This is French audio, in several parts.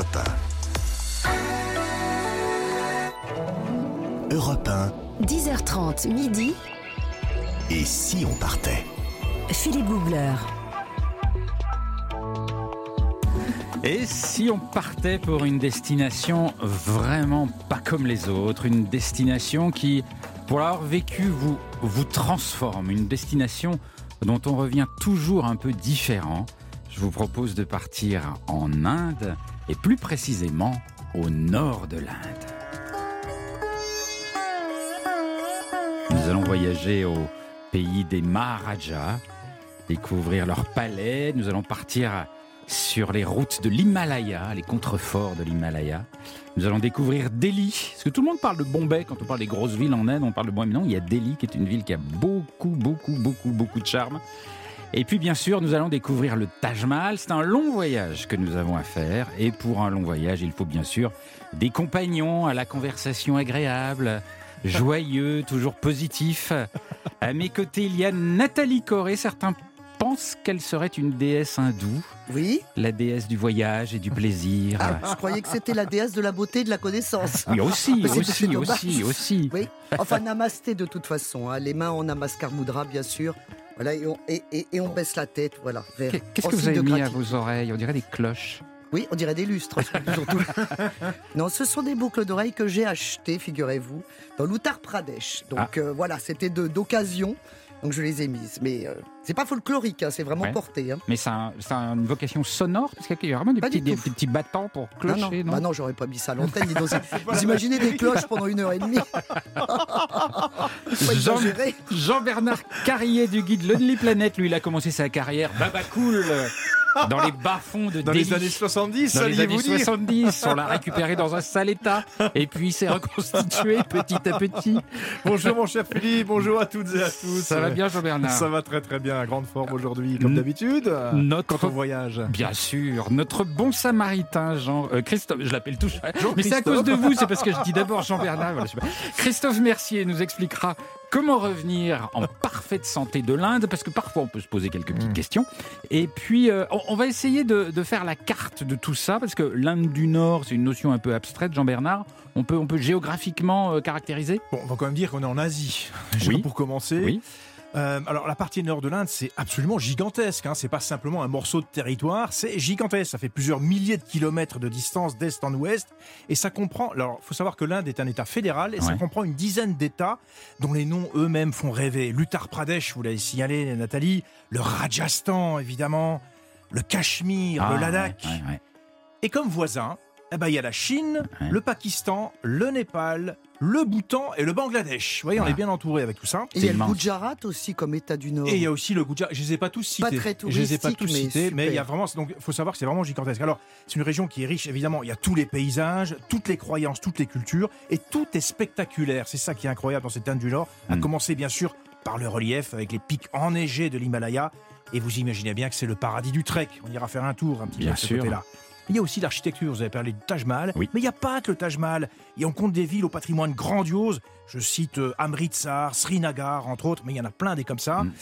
Europe 1. Europe 1. 10h30 midi. Et si on partait? Philippe Googler. Et si on partait pour une destination vraiment pas comme les autres, une destination qui, pour l'avoir vécu, vous, vous transforme, une destination dont on revient toujours un peu différent, je vous propose de partir en Inde et plus précisément au nord de l'Inde. Nous allons voyager au pays des Maharajas, découvrir leur palais, nous allons partir sur les routes de l'Himalaya, les contreforts de l'Himalaya. Nous allons découvrir Delhi, parce que tout le monde parle de Bombay quand on parle des grosses villes en Inde, on parle de Bombay, mais non, il y a Delhi qui est une ville qui a beaucoup, beaucoup, beaucoup, beaucoup de charme. Et puis bien sûr, nous allons découvrir le Taj Mahal. C'est un long voyage que nous avons à faire. Et pour un long voyage, il faut bien sûr des compagnons à la conversation agréable, joyeux, toujours positif. À mes côtés, il y a Nathalie Corée. Certains pensent qu'elle serait une déesse hindoue. Oui. La déesse du voyage et du plaisir. Ah, je croyais que c'était la déesse de la beauté et de la connaissance. Oui, aussi, c'est- aussi, aussi, aussi. Oui. Enfin, namasté de toute façon. hein. Les mains en namaskar mudra, bien sûr. Voilà, et on, et, et- et on baisse la tête, voilà. Qu'est-ce que vous avez mis à vos oreilles? On dirait des cloches. Oui, on dirait des lustres, surtout. non, ce sont des boucles d'oreilles que j'ai achetées, figurez-vous, dans l'Uttar Pradesh. Donc Ah. euh, voilà, c'était de- d'occasion. Donc je les ai mises. Mais euh, c'est pas folklorique, hein, c'est vraiment Ouais. porté. hein. Mais ça a, ça a une vocation sonore Parce qu'il y a vraiment des petits, des, des petits battants pour clocher, non, non, Bah non, j'aurais pas mis ça à l'antenne. Vous imaginez des cloches pendant une heure et demie Jean-. Jean-Bernard Carrier du guide Lonely Planet, lui, il a commencé sa carrière baba cool dans les bas-fonds de Dans Delhi. les années 70, Dans les années dire 70, on l'a récupéré dans un sale état et puis il s'est reconstitué petit à petit. Bonjour mon cher Philippe, bonjour à toutes et à tous. Ça va bien Jean-Bernard Ça va très très bien, à grande forme aujourd'hui, comme d'habitude. Notre- Quand on voyage. Bien sûr, notre bon samaritain Jean euh, Christophe, je l'appelle tout, Jean mais c'est à cause de vous, c'est parce que je dis d'abord Jean-Bernard. voilà, je. Christophe Mercier nous expliquera comment revenir en parfaite santé de l'Inde, parce que parfois on peut se poser quelques petites Mm. questions. Et puis euh, on, on va essayer de, de faire la carte de tout ça, parce que l'Inde du Nord, c'est une notion un peu abstraite, Jean-Bernard. On peut, on peut géographiquement euh, caractériser? Bon, on va quand même dire qu'on est en Asie, Oui. pour commencer. Oui. Euh, alors la partie nord de l'Inde, c'est absolument gigantesque. Hein. C'est pas simplement un morceau de territoire, c'est gigantesque. Ça fait plusieurs milliers de kilomètres de distance d'est en ouest, et ça comprend. Alors, faut savoir que l'Inde est un État fédéral, et ça comprend une dizaine d'États dont les noms eux-mêmes font rêver. L'Uttar Pradesh, vous l'avez signalé, Nathalie. Le Rajasthan, évidemment. Le Cachemire, Ah, le Ladakh. ouais, ouais, ouais. Et comme voisins, eh ben, il y a la Chine, Ouais. le Pakistan, le Népal, le Bhoutan et le Bangladesh. Vous voyez, on est bien entouré avec tout ça. Et il y a le. Gujarat aussi comme État du Nord. Et il y a aussi le Gujarat. Je les ai pas tous cités. Pas très Je les ai pas tous mais cités, mais il y a vraiment. Donc, il faut savoir que c'est vraiment gigantesque. Alors, c'est une région qui est riche, évidemment. Il y a tous les paysages, toutes les croyances, toutes les cultures, et tout est spectaculaire. C'est ça qui est incroyable dans cette Inde du Nord. À Mm. commencer, bien sûr, par le relief avec les pics enneigés de l'Himalaya. Et vous imaginez bien que c'est le paradis du trek. On ira faire un tour un petit Bien peu de ce sûr. côté-là. Il y a aussi l'architecture, vous avez parlé du Taj Mahal, Oui. mais il n'y a pas que le Taj Mahal. Et on compte des villes au patrimoine grandiose. Je cite euh, Amritsar, Srinagar, entre autres, mais il y en a plein des comme ça. Mm.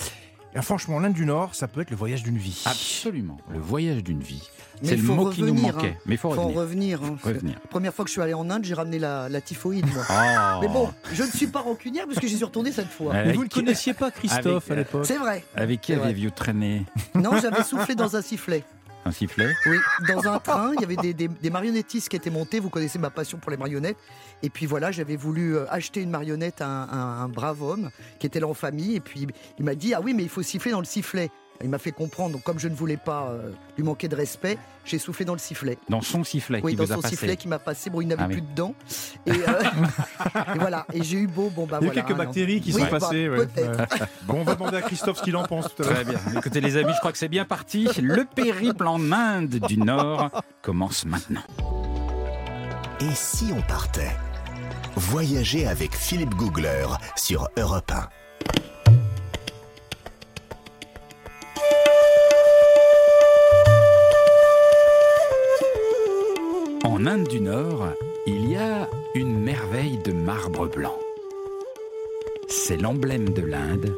Et franchement, l'Inde du Nord, ça peut être le voyage d'une vie. Absolument, le voyage d'une vie. C'est le mot qui nous manquait. hein. Mais il faut faut en revenir. revenir. hein. Revenir. La première fois que je suis allé en Inde, j'ai ramené la, la typhoïde, moi. Oh. Mais bon, je ne suis pas rancunière parce que j'y suis retourné cette fois. Mais vous ne connaissiez pas Christophe avec, à l'époque C'est vrai. Avec qui avez-vous traîné? Non, j'avais soufflé dans un sifflet. Un sifflet? Oui, dans un train, il y avait des, marionnettistes qui étaient montés. Vous connaissez ma passion pour les marionnettes. Et puis voilà, j'avais voulu euh, acheter une marionnette à un brave homme qui était là en famille. Et puis il m'a dit Ah oui, mais il faut siffler dans le sifflet. Il m'a fait comprendre. Donc, comme je ne voulais pas euh, lui manquer de respect, j'ai soufflé dans le sifflet. Dans son sifflet Oui, qui dans vous a son passé. sifflet qui m'a passé. Bon, il n'avait Ah oui. plus de dents. Et, euh, et voilà. Et j'ai eu beau. Bon, bah Il y a voilà. quelques hein, bactéries qui Oui, sont bah, passées. ouais. peut-être. Ouais. Bon, on va demander à Christophe ce qu'il en pense tout à l'heure. Très bien. Écoutez les amis, je crois que c'est bien parti. Le périple en Inde du Nord commence maintenant. Et si on partait? Voyager avec Philippe Googler sur Europe 1. En Inde du Nord, il y a une merveille de marbre blanc. C'est l'emblème de l'Inde,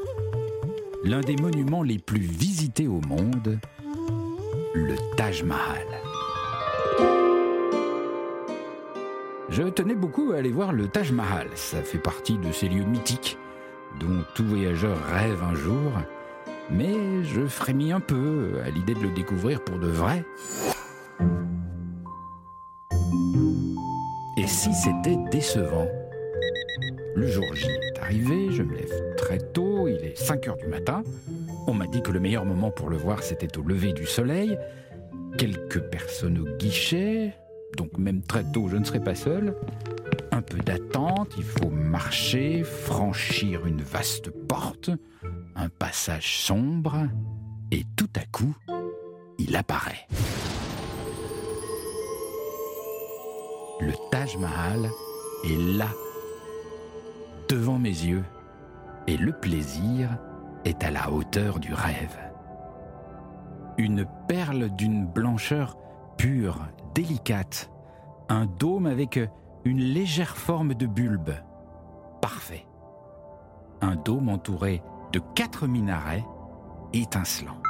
l'un des monuments les plus visités au monde, le Taj Mahal. Je tenais beaucoup à aller voir le Taj Mahal. Ça fait partie de ces lieux mythiques dont tout voyageur rêve un jour. Mais je frémis un peu à l'idée de le découvrir pour de vrai. Si c'était décevant Le jour J est arrivé, je me lève très tôt, il est 5 heures du matin. On m'a dit que le meilleur moment pour le voir, c'était au lever du soleil. Quelques personnes au guichet, donc même très tôt, je ne serai pas seul. Un peu d'attente, il faut marcher, franchir une vaste porte, un passage sombre, et tout à coup, il apparaît. Le Taj Mahal est là, devant mes yeux, et le plaisir est à la hauteur du rêve. Une perle d'une blancheur pure, délicate, un dôme avec une légère forme de bulbe. Parfait. Un dôme entouré de quatre minarets étincelants.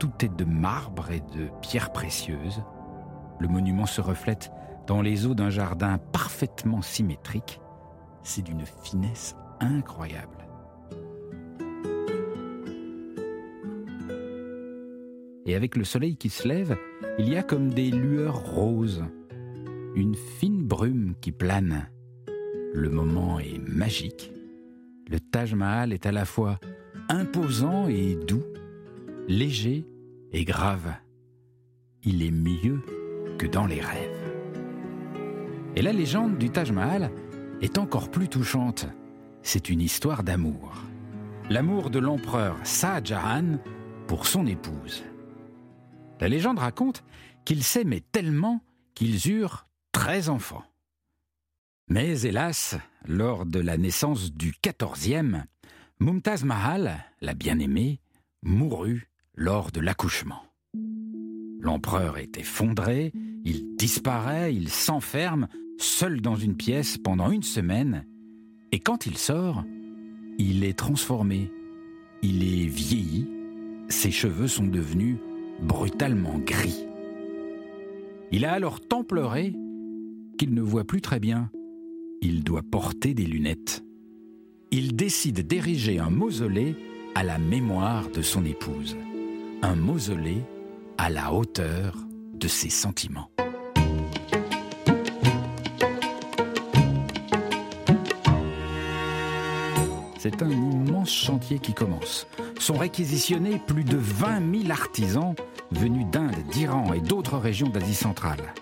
Tout est de marbre et de pierres précieuses. Le monument se reflète dans les eaux d'un jardin parfaitement symétrique. C'est d'une finesse incroyable. Et avec le soleil qui se lève, il y a comme des lueurs roses, une fine brume qui plane. Le moment est magique. Le Taj Mahal est à la fois imposant et doux, léger et grave. Il est mieux dans les rêves. Et la légende du Taj Mahal est encore plus touchante. C'est une histoire d'amour. L'amour de l'empereur Jahan pour son épouse. La légende raconte qu'ils s'aimaient tellement qu'ils eurent treize enfants. Mais hélas, lors de la naissance du quatorzième, Mumtaz Mahal, la bien-aimée, mourut lors de l'accouchement. L'empereur est effondré, il disparaît, il s'enferme, seul dans une pièce pendant une semaine, et quand il sort, il est transformé, il est vieilli, ses cheveux sont devenus brutalement gris. Il a alors tant pleuré qu'il ne voit plus très bien. Il doit porter des lunettes. Il décide d'ériger un mausolée à la mémoire de son épouse. Un mausolée à la hauteur de ses sentiments. C'est un immense chantier qui commence. Sont réquisitionnés plus de 20 000 artisans venus d'Inde, d'Iran et d'autres régions d'Asie centrale.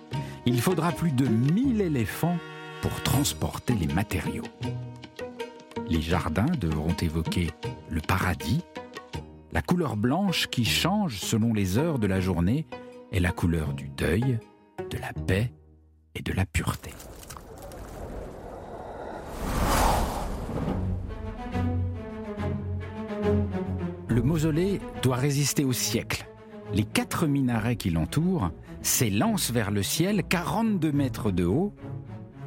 Il faudra plus de 1000 éléphants pour transporter les matériaux. Les jardins devront évoquer le paradis. La couleur blanche qui change selon les heures de la journée est la couleur du deuil, de la paix et de la pureté. Le mausolée doit résister au siècle. Les quatre minarets qui l'entourent s'élancent vers le ciel 42 mètres de haut,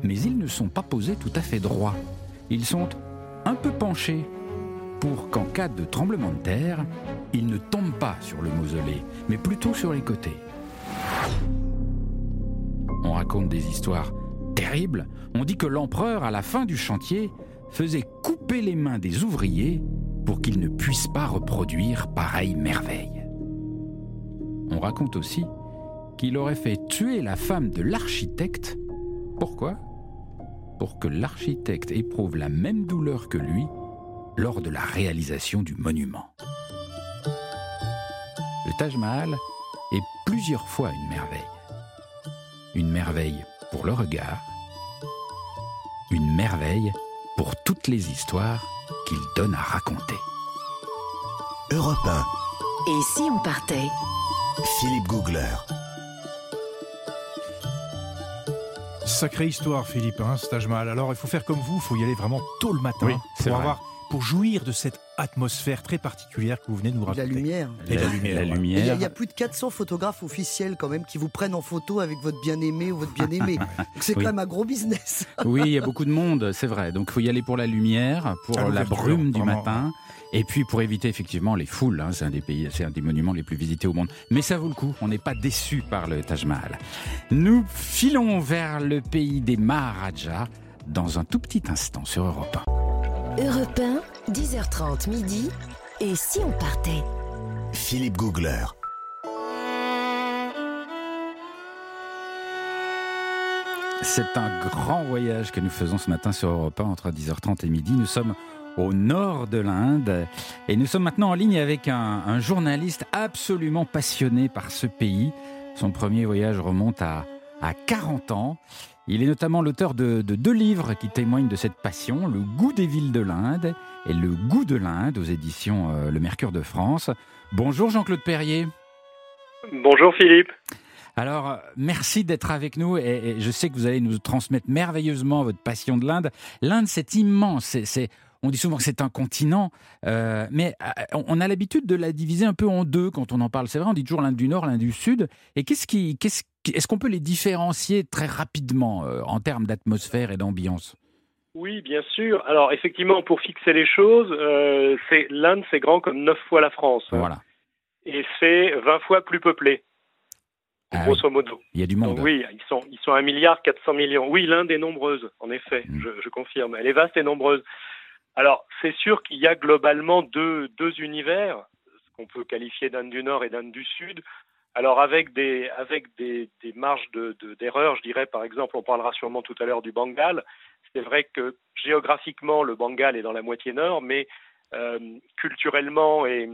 mais ils ne sont pas posés tout à fait droits. Ils sont un peu penchés pour qu'en cas de tremblement de terre, ils ne tombent pas sur le mausolée, mais plutôt sur les côtés. On raconte des histoires terribles. On dit que l'empereur, à la fin du chantier, faisait couper les mains des ouvriers pour qu'ils ne puissent pas reproduire pareille merveille. On raconte aussi qu'il aurait fait tuer la femme de l'architecte. Pourquoi? Pour que l'architecte éprouve la même douleur que lui lors de la réalisation du monument. Le Taj Mahal est plusieurs fois une merveille. Une merveille pour le regard, une merveille pour toutes les histoires qu'il donne à raconter. Europe 1, Et si on partait? Philippe Googler. Sacrée histoire, Philippe, hein, ce Taj Mahal. Alors, il faut faire comme vous, il faut y aller vraiment tôt le matin Oui, pour, vrai. avoir, pour jouir de cette atmosphère très particulière que vous venez de nous De la raconter. lumière. Et la lumière, La ouais. Et Il y, a- lumière. il y a plus de 400 photographes officiels quand même qui vous prennent en photo avec votre bien-aimé ou votre bien-aimé. Donc C'est Oui. quand même un gros business. Oui, il y a beaucoup de monde, c'est vrai. Donc il faut y aller pour la lumière, pour Ah, la brume du vraiment. matin. Et puis pour éviter effectivement les foules, hein, c'est un des pays, c'est un des monuments les plus visités au monde. Mais ça vaut le coup, on n'est pas déçu par le Taj Mahal. Nous filons vers le pays des Maharajas dans un tout petit instant sur Europe 1. Europe 1, 10h30 midi. Et si on partait? Philippe Googler. C'est un grand voyage que nous faisons ce matin sur Europe 1 entre 10h30 et midi. Nous sommes au nord de l'Inde et nous sommes maintenant en ligne avec un, journaliste absolument passionné par ce pays. Son premier voyage remonte à, à 40 ans. Il est notamment l'auteur de, de, deux livres qui témoignent de cette passion, Le goût des villes de l'Inde et Le goût de l'Inde aux éditions euh, Le Mercure de France. Bonjour Jean-Claude Perrier. Bonjour Philippe. Alors, merci d'être avec nous et, je sais que vous allez nous transmettre merveilleusement votre passion de l'Inde. L'Inde, c'est immense. On dit souvent que c'est un continent, euh, mais euh, on a l'habitude de la diviser un peu en deux quand on en parle. C'est vrai, on dit toujours l'Inde du Nord, l'Inde du Sud. Et qu'est-ce qui, qu'est-ce, est-ce qu'on peut les différencier très rapidement en termes d'atmosphère et d'ambiance? Oui, bien sûr. Alors effectivement, pour fixer les choses, c'est l'Inde, c'est grand comme neuf fois la France. Voilà. Et c'est 20 fois plus peuplé. Ah grosso modo. Il y a du monde. oui, ils sont, ils sont 1 milliard 400 millions. Oui, l'Inde est nombreuse, en effet, mm. je, confirme. Elle est vaste et nombreuse. Alors, c'est sûr qu'il y a globalement deux, deux univers, ce qu'on peut qualifier d'Inde du Nord et d'Inde du Sud. Alors, avec des, avec des, des marges d'erreur, de, je dirais, par exemple, on parlera sûrement tout à l'heure du Bengale. C'est vrai que géographiquement, le Bengale est dans la moitié nord, mais euh, culturellement et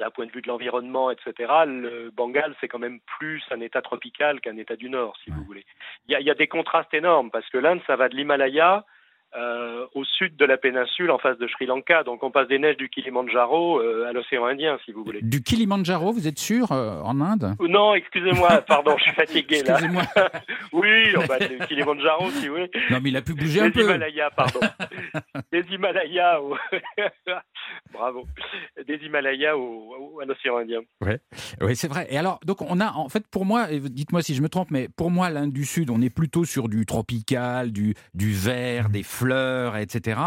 d'un point de vue de l'environnement, etc., le Bengale, c'est quand même plus un État tropical qu'un État du Nord, si vous voulez. Il y, a, il y, a, des contrastes énormes, parce que l'Inde, ça va de l'Himalaya euh, au sud de la péninsule, en face de Sri Lanka. Donc on passe des neiges du Kilimandjaro euh, à l'océan Indien, si vous voulez. Du Kilimandjaro, vous êtes sûr, euh, en Inde? Non, excusez-moi, pardon, je suis fatigué là. Excusez-moi. oui, on va du Kilimandjaro, si oui. Non, mais il a pu bouger un peu. Des Himalayas, pardon. des Himalayas, au... bravo. Des Himalayas au, à l'océan Indien. Ouais, ouais c'est vrai. Et alors, donc on a, en fait, pour moi, dites-moi si je me trompe, mais pour moi, l'Inde du Sud, on est plutôt sur du tropical, du, du vert, des fleurs, etc.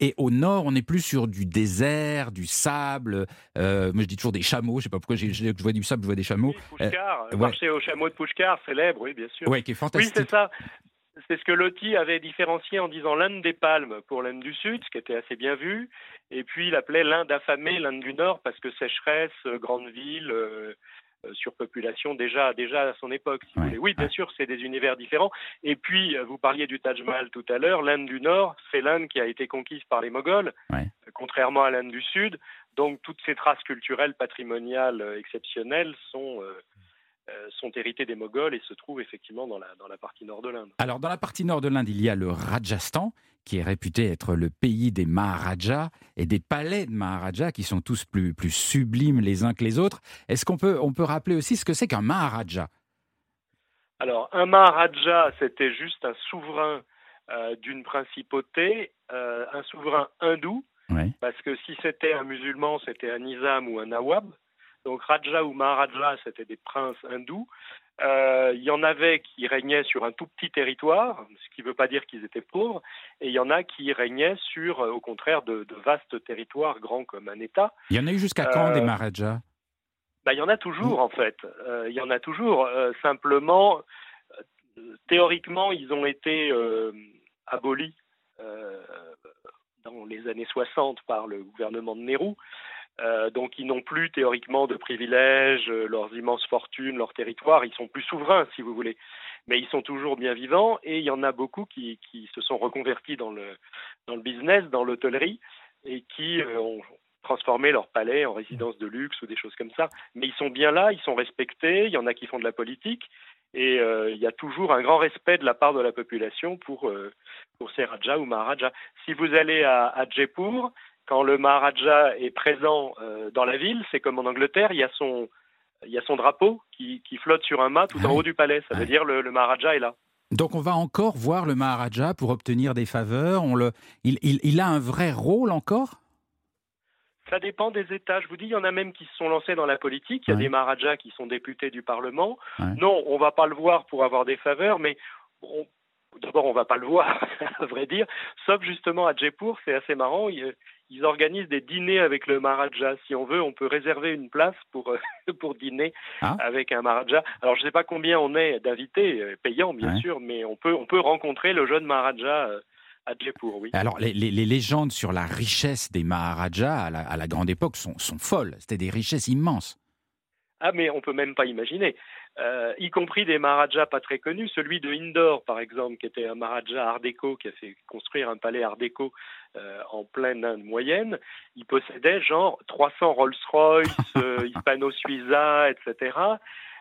Et au nord, on est plus sur du désert, du sable. Euh, moi, je dis toujours des chameaux. Je sais pas pourquoi je, je vois du sable, je vois des chameaux. Oui, euh, marché au chameau de Pushkar, célèbre, oui, bien sûr. Oui, qui est fantastique. Oui, c'est ça. C'est ce que Loti avait différencié en disant l'Inde des palmes pour l'Inde du Sud, ce qui était assez bien vu. Et puis il appelait l'Inde affamée, l'Inde du Nord, parce que sécheresse, grande ville, euh, euh, surpopulation déjà déjà à son époque. Si vous voulez. Oui, bien sûr, c'est des univers différents. Et puis, euh, vous parliez du Taj Mahal tout à l'heure. L'Inde du Nord, c'est l'Inde qui a été conquise par les Moghols, euh, contrairement à l'Inde du Sud. Donc, toutes ces traces culturelles, patrimoniales exceptionnelles sont sont héritées des Moghols et se trouvent effectivement dans la, dans la partie nord de l'Inde. Alors, dans la partie nord de l'Inde, il y a le Rajasthan, qui est réputé être le pays des Maharajas et des palais de Maharajas qui sont tous plus, plus sublimes les uns que les autres. Est-ce qu'on peut, on peut rappeler aussi ce que c'est qu'un Maharaja? Alors, un Maharaja, c'était juste un souverain euh, d'une principauté, euh, un souverain hindou, parce que si c'était un musulman, c'était un nizam ou un nawab. Donc Raja ou Maharaja, c'était des princes hindous. Euh, il y en avait qui régnaient sur un tout petit territoire, ce qui ne veut pas dire qu'ils étaient pauvres, et il y en a qui régnaient sur, euh, au contraire, de, vastes territoires grands comme un État. Il y en a eu jusqu'à quand des euh, Maharajas? bah, Il y en a toujours, en fait. il y en a toujours. simplement, théoriquement, ils ont été abolis dans les années 60 par le gouvernement de Nehru. Euh, donc ils n'ont plus théoriquement de privilèges, euh, leurs immenses fortunes, leur territoire, ils sont plus souverains si vous voulez. Mais ils sont toujours bien vivants et il y en a beaucoup qui, se sont reconvertis dans le, dans le business, dans l'hôtellerie et qui euh, ont transformé leur palais en résidence de luxe ou des choses comme ça. Mais ils sont bien là, ils sont respectés, il y en a qui font de la politique et il y a toujours un grand respect de la part de la population pour, pour ces Rajas ou Maharajas. Si vous allez à, à Jaipur, quand le Maharaja est présent euh, dans la ville, c'est comme en Angleterre, il y a son, il y a son drapeau qui, qui flotte sur un mât tout en haut du palais. Ça veut dire le, le Maharaja est là. Donc on va encore voir le Maharaja pour obtenir des faveurs. On le, il, il, il a un vrai rôle encore? Ça dépend des États. Je vous dis, il y en a même qui se sont lancés dans la politique. Il y a des Maharajas qui sont députés du Parlement. Non, on ne va pas le voir pour avoir des faveurs, mais on, D'abord, on va pas le voir, à vrai dire. Sauf justement à Jaipur, c'est assez marrant. Ils, organisent des dîners avec le Maharaja. Si on veut, on peut réserver une place pour, euh, pour dîner ah. avec un Maharaja. Alors, je ne sais pas combien on est d'invités, euh, payants bien sûr, mais on peut, on peut rencontrer le jeune Maharaja. Euh, à Jaipur, oui. Alors, les, les, les, légendes sur la richesse des Maharajas à la, à la grande époque sont, sont folles. C'était des richesses immenses. Ah, mais on peut même pas imaginer. Euh, y compris des Maharajas pas très connus. Celui de Indore, par exemple, qui était un Maharaja art déco, qui a fait construire un palais art déco euh, en pleine Inde moyenne, il possédait genre 300 Rolls-Royce, euh, Hispano-Suiza, etc.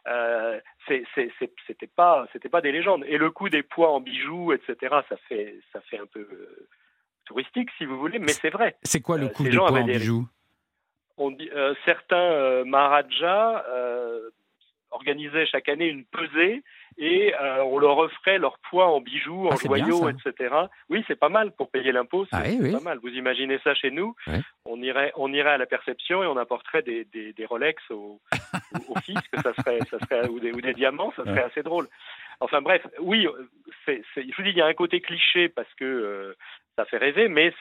Euh, c'était pas c'était pas des légendes. Et le coût des poids en bijoux, etc. Ça fait ça fait un peu euh, touristique si vous voulez, mais c'est vrai. C'est quoi le coût des poids en bijoux? On dit, certains Maharajas organisaient chaque année une pesée et euh, on leur offrait leur poids en bijoux, en ah, joyaux, etc. Oui, c'est pas mal pour payer l'impôt, c'est ah pas mal. Vous imaginez ça chez nous On irait, on irait à la perception et on apporterait des, des, Rolex au, au, fisc, ça serait, ça serait ou, des, ou des diamants, ça serait assez drôle. Enfin bref, oui, c'est, je vous dis, il y a un côté cliché parce que euh, ça fait rêver, mais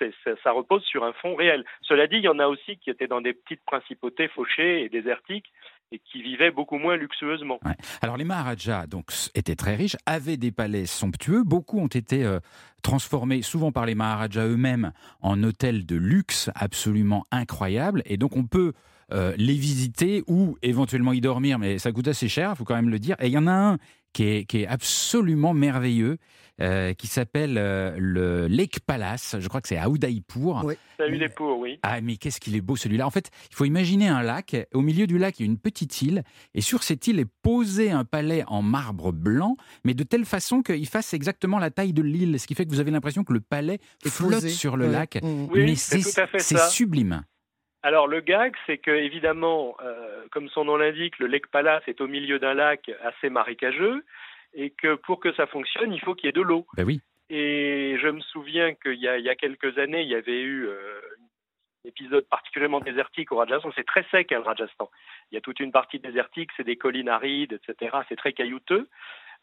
ça repose sur un fond réel. Cela dit, il y en a aussi qui étaient dans des petites principautés fauchées et désertiques et qui vivaient beaucoup moins luxueusement. Alors les Maharajas donc, étaient très riches, avaient des palais somptueux, beaucoup ont été euh, transformés, souvent par les Maharajas eux-mêmes, en hôtels de luxe absolument incroyables, et donc on peut euh, les visiter ou éventuellement y dormir, mais ça coûte assez cher, il faut quand même le dire. Et il y en a un qui est, qui est absolument merveilleux, euh, qui s'appelle euh, le Lake Palace. Je crois que c'est à Udaipur. Oui, c'est à Udaipur, oui. Ah, mais qu'est-ce qu'il est beau celui-là. En fait, il faut imaginer un lac. Au milieu du lac, il y a une petite île. Et sur cette île est posé un palais en marbre blanc, mais de telle façon qu'il fasse exactement la taille de l'île. Ce qui fait que vous avez l'impression que le palais flotte sur le lac. Mmh. Oui, mais c'est sublime. Alors le gag, c'est que évidemment, euh, comme son nom l'indique, le Lake Palace est au milieu d'un lac assez marécageux et que pour que ça fonctionne, il faut qu'il y ait de l'eau. Ben oui. Et je me souviens qu'il y, y, a quelques années, il y avait eu euh, un épisode particulièrement désertique au Rajasthan. C'est très sec, hein, le Rajasthan. Il y a toute une partie désertique, c'est des collines arides, etc. C'est très caillouteux.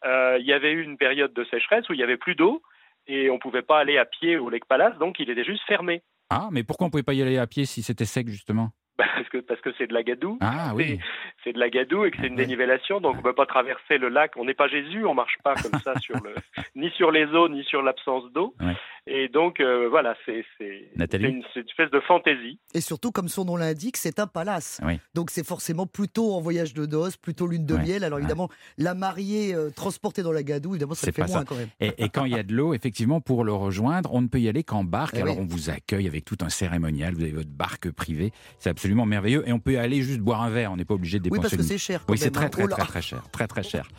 Euh, il y avait eu une période de sécheresse où il n'y avait plus d'eau et on ne pouvait pas aller à pied au Lake Palace, donc il était juste fermé. Ah, mais pourquoi on ne pouvait pas y aller à pied si c'était sec, justement? Parce que parce que c'est de la gadoue. Ah oui. C'est de la gadoue et que c'est une dénivellation, donc on ne peut pas traverser le lac. On n'est pas Jésus, on marche pas comme ça sur le ni sur les eaux ni sur l'absence d'eau. Et donc euh, voilà, c'est une, espèce de fantaisie. Et surtout, comme son nom l'indique, c'est un palace. Donc c'est forcément plutôt en voyage de noces, plutôt lune de miel. Alors évidemment, la mariée euh, transportée dans la gadoue, évidemment, ça fait moins quand même. Et, quand il y a de l'eau, effectivement, pour le rejoindre, on ne peut y aller qu'en barque. Eh alors on vous accueille avec tout un cérémonial. Vous avez votre barque privée. C'est absolument merveilleux. Et on peut aller juste boire un verre, on n'est pas obligé de dépenser. Oui, parce que c'est cher. Oui, c'est très, hein. très, très, très, cher. Très, très cher.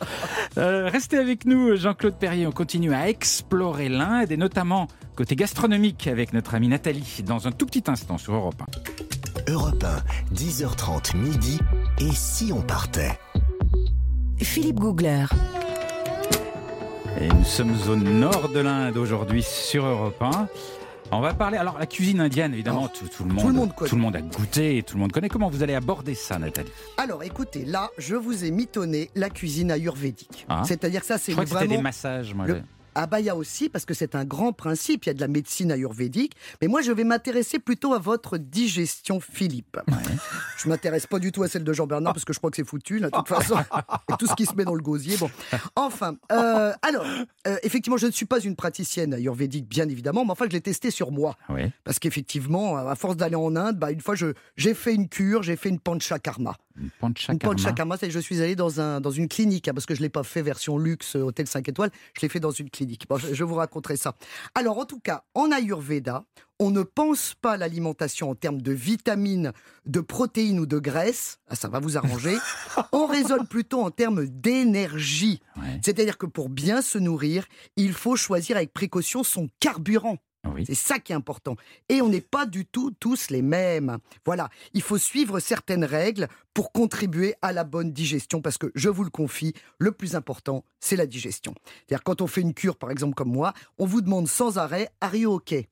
Euh, restez avec nous, Jean-Claude Perrier. On continue à explorer l'Inde et notamment côté gastronomique avec notre amie Nathalie dans un tout petit instant sur Europe 1. Europe 1, 10h30 midi. Et si on partait? Philippe Googler. Et nous sommes au nord de l'Inde aujourd'hui sur Europe 1. On va parler. Alors, la cuisine indienne, évidemment, tout, le monde, tout, le monde tout le monde a goûté, tout le monde connaît. Comment vous allez aborder ça, Nathalie? Alors, écoutez, là, je vous ai mitonné la cuisine ayurvédique. Ah. C'est-à-dire ça, c'est vraiment. C'était des massages, moi. Bah il y a aussi, parce que c'est un grand principe, il y a de la médecine ayurvédique, mais moi je vais m'intéresser plutôt à votre digestion, Philippe. Ouais. Je m'intéresse pas du tout à celle de Jean-Bernard, parce que je crois que c'est foutu, de toute façon, et tout ce qui se met dans le gosier. Bon, enfin, euh, alors, euh, effectivement, je ne suis pas une praticienne ayurvédique, bien évidemment, mais enfin, je l'ai testé sur moi. Parce qu'effectivement, à force d'aller en Inde, bah, une fois, j'ai fait une cure, j'ai fait une panchakarma. Une panchakarma. c'est je suis allé dans, un, dans une clinique, hein, parce que je ne l'ai pas fait version luxe, euh, hôtel 5 étoiles, je l'ai fait dans une clinique. je, vous raconterai ça. Alors, en tout cas, en Ayurveda, on ne pense pas l'alimentation en termes de vitamines, de protéines ou de graisses. Ah, ça va vous arranger. on raisonne plutôt en termes d'énergie. C'est-à-dire que pour bien se nourrir, il faut choisir avec précaution son carburant. C'est ça qui est important. Et on n'est pas du tout tous les mêmes. Voilà, il faut suivre certaines règles pour contribuer à la bonne digestion, parce que je vous le confie, le plus important, c'est la digestion. C'est-à-dire quand on fait une cure, par exemple comme moi, on vous demande sans arrêt, are you okay?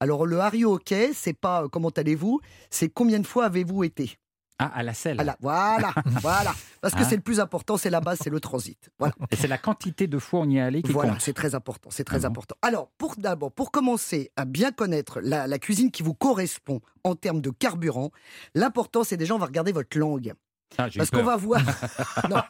Alors le are you okay, c'est pas euh, comment allez-vous, c'est combien de fois avez-vous été? Ah, à la selle. À la- voilà, voilà. Parce que Ah. c'est le plus important, c'est la base, c'est le transit. Voilà. Et c'est la quantité de fois on y est allé qui Voilà, compte. c'est très important, c'est très Ah bon important. Alors, pour d'abord, pour commencer à bien connaître la, la cuisine qui vous correspond en termes de carburant, l'important, c'est déjà, on va regarder votre langue. Ah, Parce qu'on va voir. non.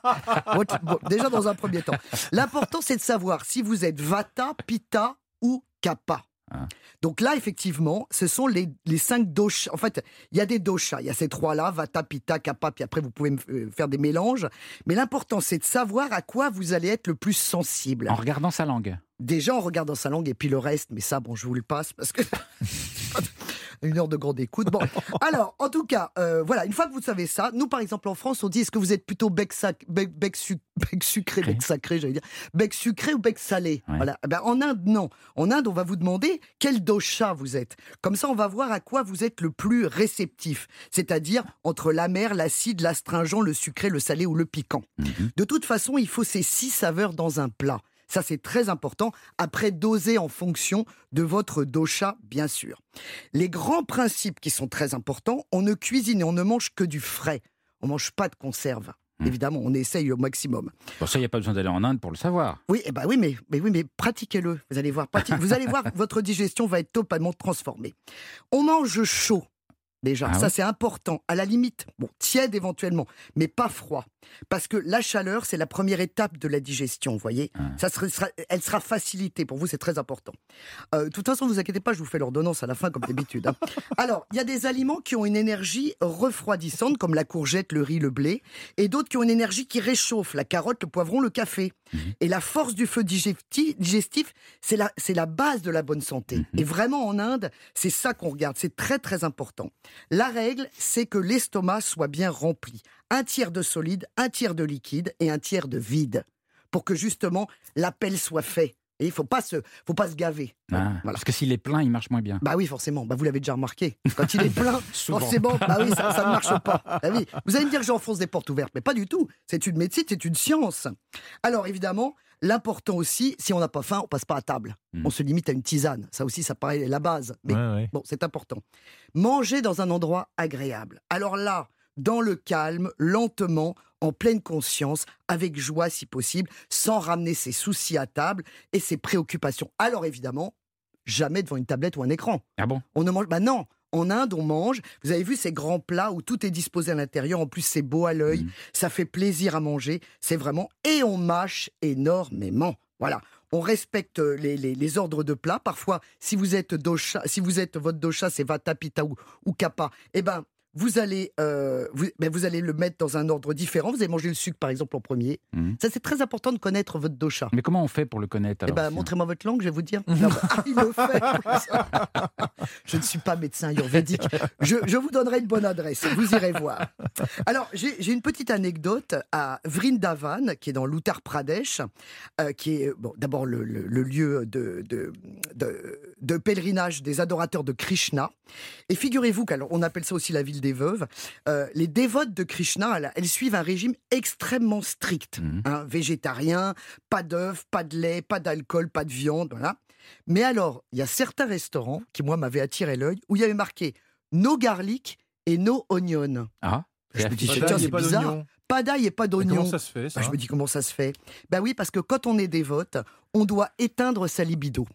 Votre- bon, déjà, dans un premier temps. L'important, c'est de savoir si vous êtes Vata, Pitta ou Kappa. Ah. Donc là, effectivement, ce sont les, les cinq doshas. En fait, il y a des doshas. Il y a ces trois-là, Vata, Pitta, Kappa, puis après, vous pouvez euh, faire des mélanges. Mais l'important, c'est de savoir à quoi vous allez être le plus sensible. En regardant sa langue. Déjà en regardant sa langue et puis le reste, mais ça, bon, je vous le passe parce que. Une heure de grande écoute. Bon, alors, en tout cas, euh, voilà, une fois que vous savez ça, nous, par exemple, en France, on dit est-ce que vous êtes plutôt bec, sac, bec, bec, suc- bec sucré, bec sacré, j'allais dire, bec sucré ou bec salé? Ouais. Voilà. Eh ben, en Inde, non. En Inde, on va vous demander quel dosha vous êtes. Comme ça, on va voir à quoi vous êtes le plus réceptif, c'est-à-dire entre l'amer, l'acide, l'astringent, le sucré, le salé ou le piquant. Mhm. De toute façon, il faut ces six saveurs dans un plat. Ça, c'est très important. Après, doser en fonction de votre dosha, bien sûr. Les grands principes qui sont très importants, on ne cuisine et on ne mange que du frais. On mange pas de conserve. Hmm. Évidemment, on essaye au maximum. Bon, ça, il n'y a pas besoin d'aller en Inde pour le savoir. Oui, eh ben oui, mais, mais oui, mais pratiquez-le. Vous allez voir, prati- vous allez voir, votre digestion va être totalement transformée. On mange chaud. Déjà, Ah ça oui c'est important. À la limite, bon, tiède éventuellement, mais pas froid. Parce que la chaleur, c'est la première étape de la digestion, vous voyez. Ah. Ça sera- elle sera facilitée. Pour vous, c'est très important. Euh, de toute façon, vous inquiétez pas, je vous fais l'ordonnance à la fin, comme d'habitude. hein. Alors, il y a des aliments qui ont une énergie refroidissante, comme la courgette, le riz, le blé, et d'autres qui ont une énergie qui réchauffe, la carotte, le poivron, le café. Et la force du feu digesti- digestif, c'est la, c'est la base de la bonne santé. Et vraiment, en Inde, c'est ça qu'on regarde. C'est très, très important. La règle, c'est que l'estomac soit bien rempli. Un tiers de solide, un tiers de liquide et un tiers de vide. Pour que justement, l'appel soit fait. Et il faut pas se, faut pas se gaver. Ah, Voilà. Parce que s'il est plein, il marche moins bien. Bah oui, forcément. Bah vous l'avez déjà remarqué. Quand il est plein, forcément, bah oui, ça, ça ne marche pas. Bah oui. Vous allez me dire que j'enfonce des portes ouvertes, mais pas du tout. C'est une médecine, c'est une science. Alors évidemment, l'important aussi, si on n'a pas faim, on passe pas à table. Mm. On se limite à une tisane. Ça aussi, ça paraît la base. Mais Ouais, ouais. Bon, c'est important. Manger dans un endroit agréable. Alors là, dans le calme, lentement, en pleine conscience, avec joie si possible, sans ramener ses soucis à table et ses préoccupations. Alors évidemment, jamais devant une tablette ou un écran. Ah bon? On ne mange. Bah non. En Inde, on mange. Vous avez vu ces grands plats où tout est disposé à l'intérieur. En plus, c'est beau à l'œil. Mhm. Ça fait plaisir à manger. C'est vraiment. Et on mâche énormément. Voilà. On respecte les, les- les ordres de plats. Parfois, si vous êtes dosha, si vous êtes votre dosha, c'est vata, pitta ou, ou kappa. Eh ben, vous allez, euh, vous, ben, vous allez le mettre dans un ordre différent. Vous allez manger le sucre, par exemple, en premier. Mhm. Ça, c'est très important de connaître votre dosha. Mais comment on fait pour le connaître Eh alors, ben, montrez-moi votre langue, je vais vous dire. Non, ah, il le fait. je ne suis pas médecin ayurvédique. Je, je vous donnerai une bonne adresse. Vous irez voir. Alors, j'ai j'ai une petite anecdote à Vrindavan, qui est dans l'Uttar Pradesh, euh, qui est bon, d'abord le, le- le lieu de, de, de- de pèlerinage des adorateurs de Krishna. Et figurez-vous qu'on appelle ça aussi la ville des veuves. Euh, les dévotes de Krishna, elles, elles suivent un régime extrêmement strict. Hein, végétarien, pas d'œufs, pas de lait, pas d'alcool, pas de viande, voilà. Mais alors, il y a certains restaurants qui, moi, m'avaient attiré l'œil, où il y avait marqué no garlic et no onion. Ah Je me dis, tiens, c'est et pas bizarre. d'oignon. Pas d'ail et pas d'oignon. Comment ça se fait ça Bah, je me dis comment ça se fait? Ben oui, parce que quand on est dévote, on doit éteindre sa libido.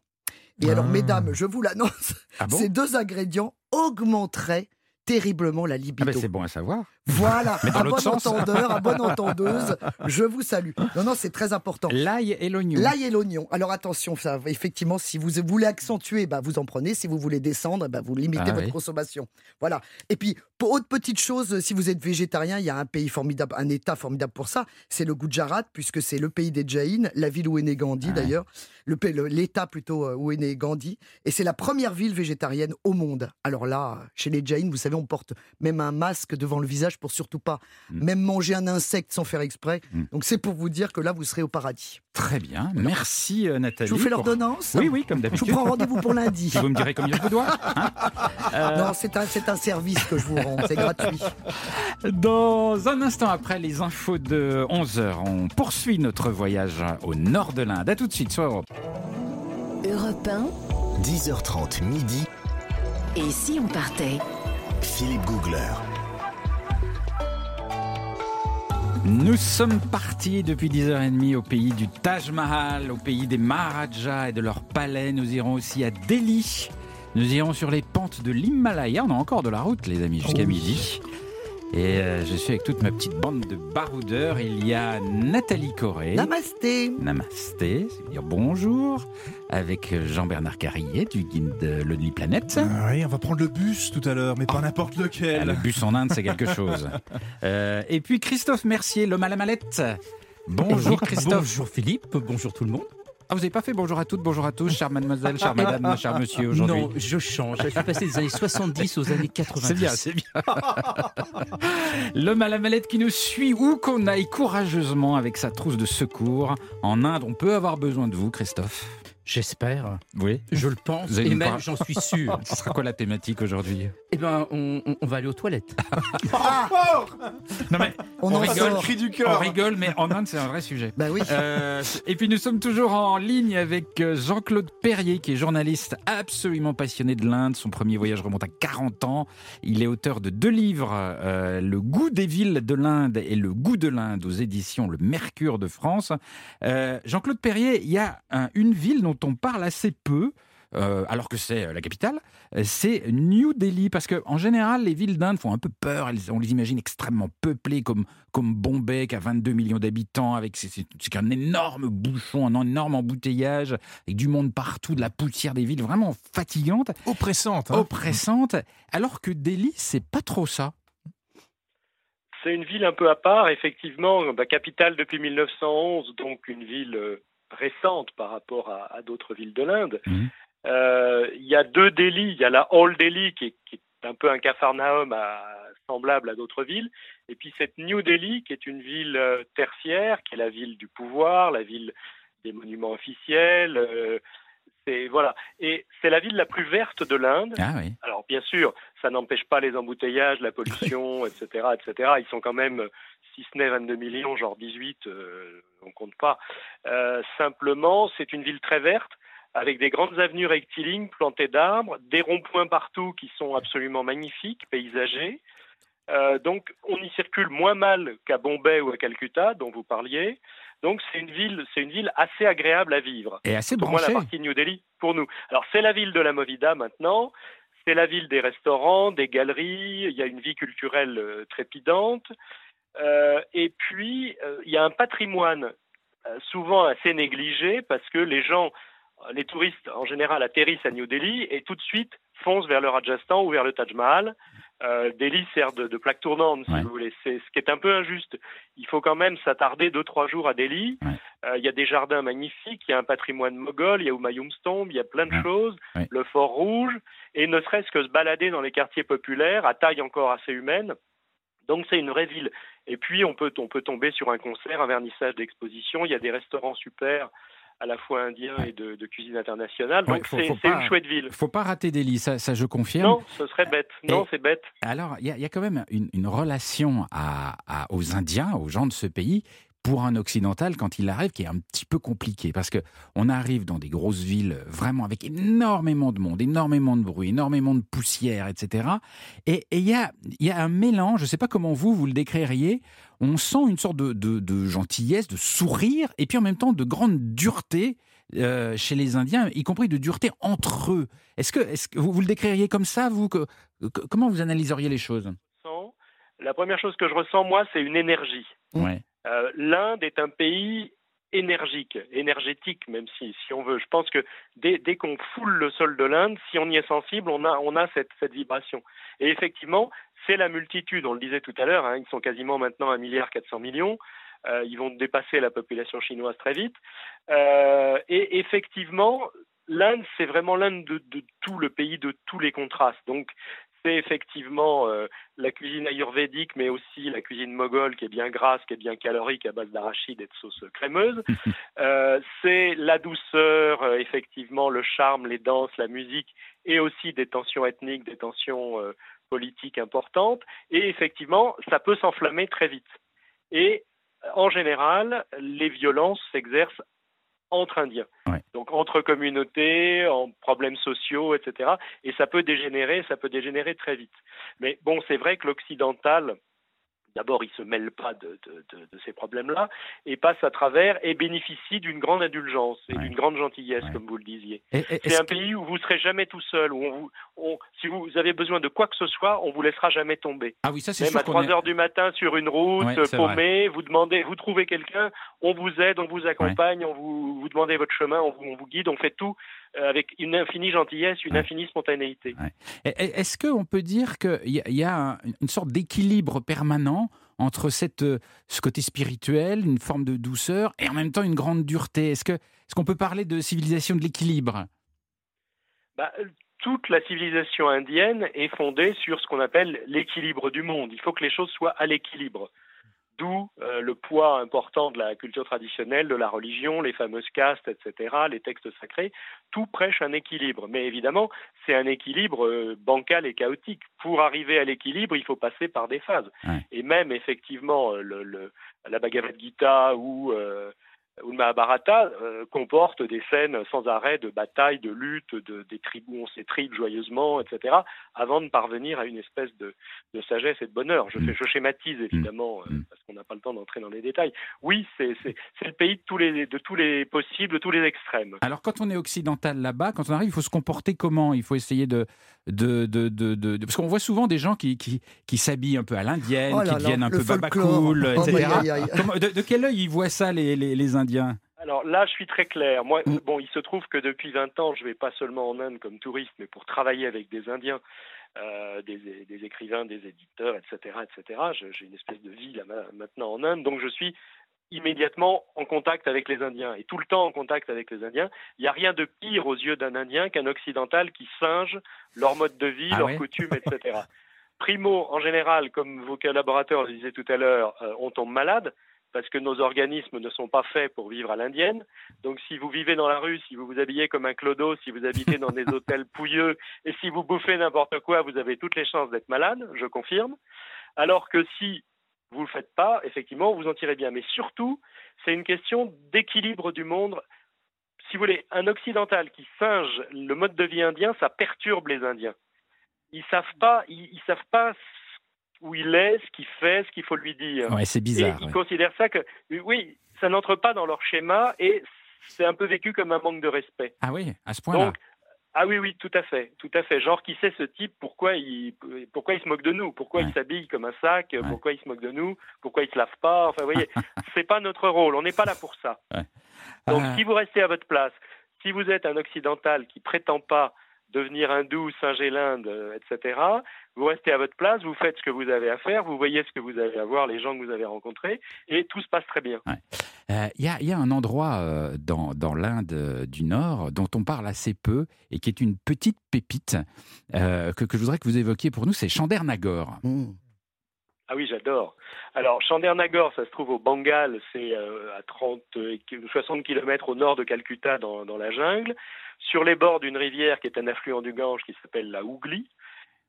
Et alors, Ah. mesdames, je vous l'annonce, Ah bon? ces deux ingrédients augmenteraient terriblement la Ah libido. ben, c'est bon à savoir. Voilà, un bon sens. entendeur, un bon entendeuse, je vous salue. Non, non, c'est très important. L'ail et l'oignon. L'ail et l'oignon. Alors attention, ça, effectivement, si vous voulez accentuer, bah, vous en prenez. Si vous voulez descendre, bah, vous limitez Ah votre oui. consommation. Voilà. Et puis, pour autre petite chose, si vous êtes végétarien, il y a un pays formidable, un État formidable pour ça. C'est le Gujarat, puisque c'est le pays des Jains, la ville où est né Gandhi Ah d'ailleurs, l'État plutôt euh, où est né Gandhi. Et c'est la première ville végétarienne au monde. Alors là, chez les Jains, vous savez, on porte même un masque devant le visage pour surtout pas Mm. même manger un insecte sans faire exprès. Mm. Donc c'est pour vous dire que là, vous serez au paradis. Très bien. Merci euh, Nathalie. Je vous fais pour- l'ordonnance Oui, oui, comme Je d'habitude. vous prends rendez-vous pour lundi. Vous me direz combien je vous dois. hein Euh, Non, c'est un, c'est un service que je vous rends, c'est gratuit. Dans un instant après les infos de 11h, on poursuit notre voyage au nord de l'Inde. A tout de suite sur Europe. Europe 1, 10h30 midi, et si on partait? Philippe Googler. Nous sommes partis depuis 10h30 au pays du Taj Mahal, au pays des Maharajas et de leurs palais. Nous irons aussi à Delhi. Nous irons sur les pentes de l'Himalaya. On a encore de la route, les amis, jusqu'à midi. Et euh, je suis avec toute ma petite bande de baroudeurs. Il y a Nathalie Corée. Namasté. Namasté, c'est dire bonjour. Avec Jean-Bernard Carrier du guide de Lonely Planet. Ah oui, on va prendre le bus tout à l'heure, mais pas n'importe Ah, lequel. le bus en Inde, c'est quelque chose. Euh, et puis Christophe Mercier, l'homme à la mallette. Bonjour Christophe. Bonjour Philippe, bonjour tout le monde. Ah, vous n'avez pas fait bonjour à toutes, bonjour à tous, chère mademoiselle, chère madame, cher monsieur aujourd'hui Non, je change. Je suis passé des années 70 aux années 90. C'est bien, c'est bien. L'homme à la mallette qui nous suit où qu'on aille courageusement avec sa trousse de secours. En Inde, on peut avoir besoin de vous, Christophe. J'espère, Oui. je le pense, et même j'en suis sûr. Ce sera quoi la thématique aujourd'hui? Eh ben, on, on- on va aller aux toilettes. Non mais On, rigole. Cri du on rigole, mais en Inde, c'est un vrai sujet. Bah oui. Euh, et puis nous sommes toujours en ligne avec euh, Jean-Claude Perrier, qui est journaliste absolument passionné de l'Inde. Son premier voyage remonte à 40 ans. Il est auteur de deux livres, euh, Le goût des villes de l'Inde et Le goût de l'Inde aux éditions Le Mercure de France. Euh, Jean-Claude Perrier, il y a un- une ville dont on parle assez peu. euh, alors que c'est euh, la capitale, c'est New Delhi. Parce que en général, les villes d'Inde font un peu peur. Elles- on les imagine extrêmement peuplées, comme, comme Bombay, qui a 22 millions d'habitants, avec c'est, c'est- c'est un énorme bouchon, un énorme embouteillage, avec du monde partout, de la poussière des villes vraiment fatigante, Oppressante. hein. oppressante. Alors que Delhi, c'est pas trop ça. C'est une ville un peu à part, effectivement, bah, capitale depuis 1911, donc une ville euh, récente par rapport à, à d'autres villes de l'Inde. Mhm. Euh, Il y a deux Delhi, il y a la Old Delhi qui est, qui est un peu un capharnaüm à- semblable à d'autres villes, et puis cette New Delhi qui est une ville euh, tertiaire, qui est la ville du pouvoir, la ville des monuments officiels. euh, c'est voilà, et c'est la ville la plus verte de l'Inde. Ah oui. Alors bien sûr, ça n'empêche pas les embouteillages, la pollution, etc., etc. Ils sont quand même, si ce n'est 22 millions, genre 18, euh, on compte pas. Euh, simplement, c'est une ville très verte, avec des grandes avenues rectilignes plantées d'arbres, des ronds-points partout qui sont absolument magnifiques, paysagers. Euh, donc, on y circule moins mal qu'à Bombay ou à Calcutta, dont vous parliez. Donc, c'est une ville, c'est une ville assez agréable à vivre Et assez pour moi la partie New Delhi pour nous. Alors c'est la ville de la Movida maintenant, c'est la ville des restaurants, des galeries, il y a une vie culturelle euh, trépidante, et puis euh, il y a un patrimoine euh, souvent assez négligé parce que les gens, euh, les touristes en général atterrissent à New Delhi et tout de suite foncent vers le Rajasthan ou vers le Taj Mahal. Euh, Delhi sert de, de plaque tournante, si vous voulez. C'est ce qui est un peu injuste. Il faut quand même s'attarder deux trois jours à Delhi. Ouais. Euh, Il y a des jardins magnifiques, il y a un patrimoine moghol, il y a Humayun's Tomb, il y a plein de Ouais. choses, le Fort Rouge, et ne serait-ce que se balader dans les quartiers populaires à taille encore assez humaine. Donc c'est une vraie ville. Et puis on peut on peut tomber sur un concert, un vernissage d'exposition. Il y a des restaurants super, à la fois indiens et de, de cuisine internationale. Donc c'est une chouette ville. Faut pas rater Delhi, ça, ça je confirme. Non, ce serait bête. Non, c'est bête. Alors, il y, a- il y a quand même une, une relation à- à- aux Indiens, aux gens de ce pays, pour un occidental, quand il arrive, qui est un petit peu compliqué. Parce que on arrive dans des grosses villes, vraiment avec énormément de monde, énormément de bruit, énormément de poussière, etc. Et il y a, il y a un mélange, je ne sais pas comment vous, vous le décririez, on sent une sorte de, de- de gentillesse, de sourire, et puis en même temps de grande dureté. euh, chez les Indiens, y compris de dureté entre eux. Est-ce que, vous, vous le décririez comme ça, vous que- que- Comment vous analyseriez les choses? La première chose que je ressens moi, c'est une énergie. Ouais. Euh, L'Inde est un pays énergique, énergétique même si, si on veut. Je pense que dès, dès qu'on foule le sol de l'Inde, si on y est sensible, on a, on a cette, vibration. Et effectivement, c'est la multitude, on le disait tout à l'heure, hein, ils sont quasiment maintenant 1,4 milliard millions, euh, ils vont dépasser la population chinoise très vite. Euh, et effectivement, l'Inde, c'est vraiment l'Inde de, de tout le pays, de tous les contrastes. Donc, c'est effectivement euh, la cuisine ayurvédique, mais aussi la cuisine moghole qui est bien grasse, qui est bien calorique à base d'arachide et de sauce crémeuse. Euh, c'est la douceur, euh, effectivement, le charme, les danses, la musique, et aussi des tensions ethniques, des tensions politiques importantes. Et effectivement, ça peut s'enflammer très vite. Et en général, les violences s'exercent entre Indiens. Ouais. Donc entre communautés, en problèmes sociaux, etc. Et ça peut dégénérer, ça peut dégénérer très vite. Mais bon, c'est vrai que l'occidental, d'abord, il ne se mêle pas de, ces problèmes-là et passe à travers et bénéficie d'une grande indulgence et d'une grande gentillesse, comme vous le disiez. C'est un pays où vous ne serez jamais tout seul, où on si vous avez besoin de quoi que ce soit, on vous laissera jamais tomber. Ah oui, ça c'est Même à 3 heures du matin sur une route, paumée, vous demandez, vous trouvez quelqu'un, on vous aide, on vous accompagne, on vous, vous demandez votre chemin, on vous, on vous guide, on fait tout euh, avec une infinie gentillesse, une infinie spontanéité. Est-ce qu'on peut dire qu'il y, a une sorte d'équilibre permanent entre cette, euh, ce côté spirituel, une forme de douceur, et en même temps une grande dureté Est-ce qu'on peut parler de civilisation de l'équilibre? Bah, toute la civilisation indienne est fondée sur ce qu'on appelle l'équilibre du monde. Il faut que les choses soient à l'équilibre. D'où euh, le poids important de la culture traditionnelle, de la religion, les fameuses castes, etc., les textes sacrés. Tout prêche un équilibre. Mais évidemment, c'est un équilibre euh, bancal et chaotique. Pour arriver à l'équilibre, il faut passer par des phases. Et même, effectivement, euh, le, la Bhagavad Gita ou où le Mahabharata euh, comporte des scènes sans arrêt de bataille, de lutte, de, des tribus, on s'étripe joyeusement, etc., avant de parvenir à une espèce de, de sagesse et de bonheur. Je, fais, je schématise évidemment, euh, mm. parce qu'on n'a pas le temps d'entrer dans les détails. Oui, c'est le pays de tous, les, de tous les possibles, de tous les extrêmes. Alors quand on est occidental là-bas, quand on arrive, il faut se comporter comment? Il faut essayer de... de, de, de parce qu'on voit souvent des gens qui, qui, qui s'habillent un peu à l'indienne, oh qui deviennent un peu babacool, etc. de, quel œil ils voient ça, les, les, les Indiens alors là, je suis très clair. Moi, mm. bon, il se trouve que depuis 20 ans, je vais pas seulement en Inde comme touriste, mais pour travailler avec des Indiens, euh, des, écrivains, des éditeurs, etc., etc. J'ai une espèce de vie là maintenant en Inde, donc je suis immédiatement en contact avec les Indiens et tout le temps en contact avec les Indiens. Il n'y a rien de pire aux yeux d'un Indien qu'un occidental qui singe leur mode de vie, ah leurs coutumes, etc. Primo, en général, comme vos collaborateurs le disaient tout à l'heure, euh, on tombe malade parce que nos organismes ne sont pas faits pour vivre à l'indienne. Donc si vous vivez dans la rue, si vous vous habillez comme un clodo, si vous habitez dans des hôtels pouilleux et si vous bouffez n'importe quoi, vous avez toutes les chances d'être malade, je confirme. Alors que si vous ne le faites pas, effectivement, vous en tirez bien. Mais surtout, c'est une question d'équilibre du monde. Si vous voulez, un occidental qui singe le mode de vie indien, ça perturbe les Indiens. Ils savent pas, ils, ils savent pas où il est, ce qu'il fait, ce qu'il faut lui dire. Ouais, c'est bizarre. ils considèrent ça que, oui, ça n'entre pas dans leur schéma et c'est un peu vécu comme un manque de respect. Ah oui, à ce point-là. Ah oui, oui, tout à fait, tout à fait. Genre, qui sait ce type Pourquoi il, pourquoi il se moque de nous? Pourquoi il s'habille comme un sac? Pourquoi il se moque de nous? Pourquoi il se lave pas? Enfin, vous voyez, c'est pas notre rôle. On n'est pas là pour ça. Donc, ah. si vous restez à votre place, si vous êtes un occidental qui prétend pas devenir hindou, singer l'Inde, euh, etc. Vous restez à votre place, vous faites ce que vous avez à faire, vous voyez ce que vous avez à voir, les gens que vous avez rencontrés, et tout se passe très bien. Il euh, y, a un endroit euh, dans, dans l'Inde du Nord dont on parle assez peu et qui est une petite pépite que, que, je voudrais que vous évoquiez pour nous, c'est Chandernagore. Mmh. Ah oui, j'adore. Alors, Chandernagore, ça se trouve au Bengale, c'est à 30, 60 km au nord de Calcutta, dans, la jungle sur les bords d'une rivière qui est un affluent du Gange qui s'appelle la Hougli.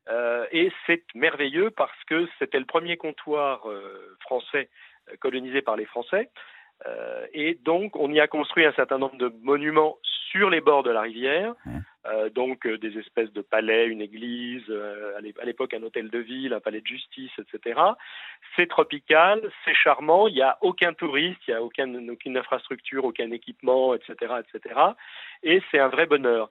Euh, et c'est merveilleux parce que c'était le premier comptoir euh, français euh, colonisé par les Français. et donc, on y a construit un certain nombre de monuments sur les bords de la rivière. Euh, donc euh, des espèces de palais, une église, euh, à l'époque un hôtel de ville, un palais de justice, etc. C'est tropical, c'est charmant, il n'y a aucun touriste, il n'y a aucun, aucune infrastructure, aucun équipement, etc. etc. Et c'est un vrai bonheur.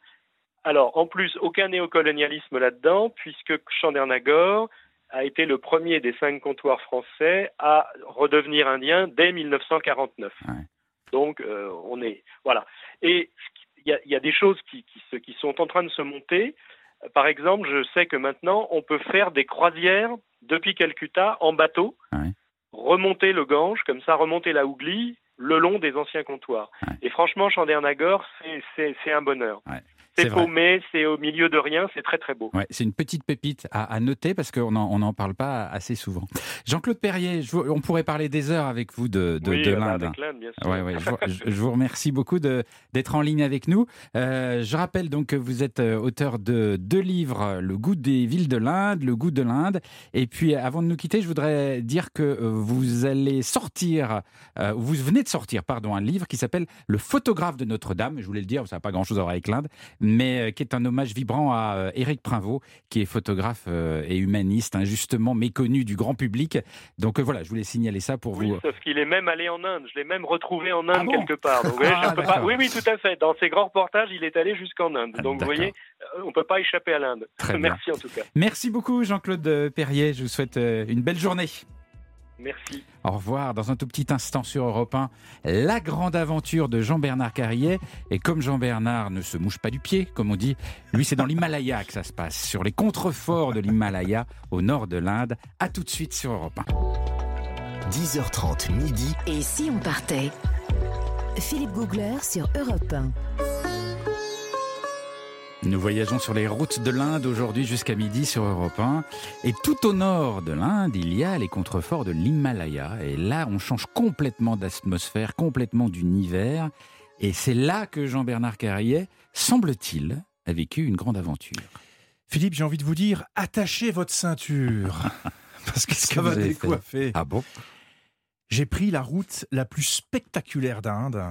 Alors, en plus, aucun néocolonialisme là-dedans, puisque Chandernagore a été le premier des cinq comptoirs français à redevenir indien dès 1949. Donc, on est voilà. Et il y, a, des choses qui, qui, sont en train de se monter. Par exemple, je sais que maintenant, on peut faire des croisières depuis Calcutta en bateau, remonter le Gange, comme ça, remonter la Hougli le long des anciens comptoirs. Et franchement, Chandernagore, c'est un bonheur. C'est paumé, c'est au milieu de rien, c'est très très beau. Ouais, c'est une petite pépite à, noter parce qu'on n'en on parle pas assez souvent. Jean-Claude Perrier, on pourrait parler des heures avec vous de, de, oui, de l'Inde. Ouais, ouais, je, je, vous remercie beaucoup d'être en ligne avec nous. Euh, je rappelle donc que vous êtes euh, auteur de deux livres, Le goût des villes de l'Inde, Le goût de l'Inde. Et puis avant de nous quitter, je voudrais dire que euh, vous allez sortir, vous venez de sortir, pardon, un livre qui s'appelle Le photographe de Notre-Dame. Je voulais le dire, ça n'a pas grand-chose à voir avec l'Inde mais euh, qui est un hommage vibrant à euh, Éric Prinvaux, qui est photographe euh, et humaniste, injustement méconnu du grand public. Donc voilà, je voulais signaler ça pour Oui, vous. sauf qu'il est même allé en Inde. Je l'ai même retrouvé en Inde Ah bon quelque part. Donc, voyez, Ah, je peux pas- d'accord. Oui, oui, tout à fait. Dans ses grands reportages, il est allé jusqu'en Inde. Donc, vous voyez, on peut pas échapper à l'Inde. Très bien. Merci en tout cas. Merci beaucoup Jean-Claude Perrier, je vous souhaite une belle journée. Merci. Au revoir. Dans un tout petit instant sur Europe 1, la grande aventure de Jean-Bernard Carrier. Et comme Jean-Bernard ne se mouche pas du pied, comme on dit, lui c'est dans l'Himalaya que ça se passe, sur les contreforts de l'Himalaya au nord de l'Inde. À tout de suite sur Europe 1. 10h30 midi. Et si on partait? Philippe Googler sur Europe 1. Nous voyageons sur les routes de l'Inde aujourd'hui jusqu'à midi sur Europe 1. Et tout au nord de l'Inde, il y a les contreforts de l'Himalaya. Et là, on change complètement d'atmosphère, complètement d'univers. Et c'est là que Jean-Bernard Carrier, semble-t-il, a vécu une grande aventure. Philippe, j'ai envie de vous dire, attachez votre ceinture. Parce que ça que va décoiffer. Ah bon? J'ai pris la route la plus spectaculaire d'Inde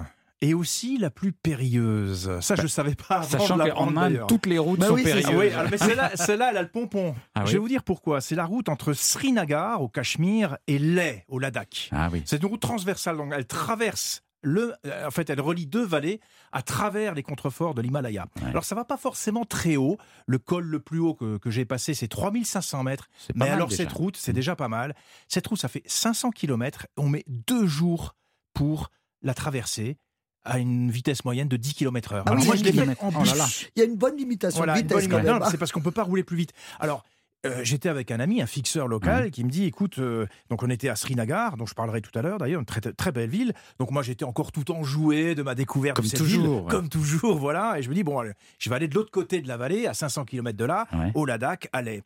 et aussi la plus périlleuse. Ça, je ne savais pas avant Sachant qu'en Inde, toutes les routes Bah sont oui, périlleuses. Oui, mais celle-là, elle a le pompon. Ah je oui vais vous dire pourquoi. C'est la route entre Srinagar, au Cachemire, et Leh, au Ladakh. Ah oui. C'est une route transversale, donc elle traverse le, euh, en fait, elle relie deux vallées à travers les contreforts de l'Himalaya. Ouais. Alors, ça va pas forcément très haut. Le col le plus haut que, que j'ai passé, c'est 3500 mètres. Mais alors, déjà. cette route, c'est déjà pas mal. Cette route, ça fait 500 km. On met deux jours pour la traverser à une vitesse moyenne de 10 km heure. Ah Alors, oui, moi, 10 je l'ai fait en Oh là là. Il y a une bonne limitation Voilà, de vitesse c'est parce qu'on peut pas rouler plus vite. Alors, euh, j'étais avec un ami, un fixeur local, qui me dit, écoute, euh, donc on était à Srinagar, dont je parlerai tout à l'heure d'ailleurs, une très, très belle ville. Donc moi j'étais encore tout enjoué de ma découverte Comme de cette toujours, ville, ouais. comme toujours, voilà. Et je me dis bon, allez, je vais aller de l'autre côté de la vallée, à 500 km de là, Ouais. au Ladakh, à Leh.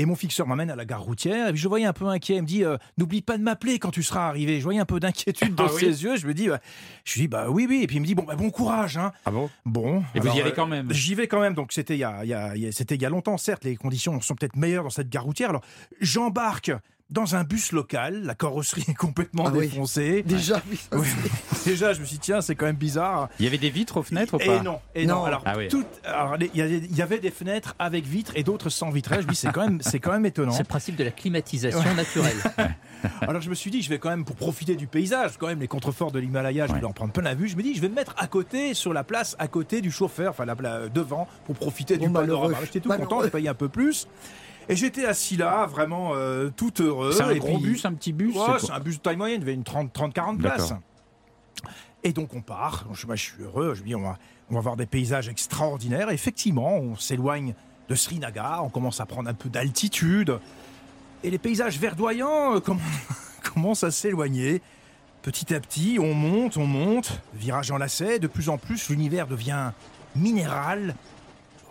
Et mon fixeur m'amène à la gare routière. Et puis je le voyais un peu inquiet. Il me dit euh, N'oublie pas de m'appeler quand tu seras arrivé. Je voyais un peu d'inquiétude dans Ah oui ses yeux. Je me dis bah, Je dis bah oui, oui. Et puis il me dit Bon, bah, bon courage. Hein. Ah bon? Bon. Et vous y allez quand même J'y vais quand même. Donc c'était il y a, il y a- il y a- c'était il y a longtemps, certes. Les conditions sont peut-être meilleures dans cette gare routière. Alors j'embarque dans un bus local. La carrosserie est complètement Ah oui. défoncée. Déjà, oui. Oui. Déjà, je me suis dit Tiens, c'est quand même bizarre. Il y avait des vitres aux fenêtres ou Et pas non, et non. Non. Alors, Ah tout- alors, il y, avait- il y avait des fenêtres avec vitres et d'autres sans vitrage. Je me dis, c'est quand même, c'est quand même étonnant. C'est le principe de la climatisation naturelle. Alors je me suis dit, je vais quand même pour profiter du paysage, quand même les contreforts de l'Himalaya, je Ouais. vais en prendre plein la vue. Je me dis, je vais me mettre à côté, sur la place, à côté du chauffeur, enfin la, la- devant, pour profiter du Bon, malheureux. panorama. J'étais tout content, j'ai payé un peu plus. Et j'étais assis là, vraiment euh, tout heureux. C'est un Et gros puis- bus, un petit bus Ouais, c'est un bus de taille moyenne, il y avait une 30-40 places. Et donc on part, je, moi, je suis heureux, je me dis on va, on va voir des paysages extraordinaires. Et effectivement, on s'éloigne de Srinagar, on commence à prendre un peu d'altitude. Et les paysages verdoyants euh, comm- commencent à s'éloigner. Petit à petit, on monte, on monte, virage en lacet, de plus en plus l'univers devient minéral,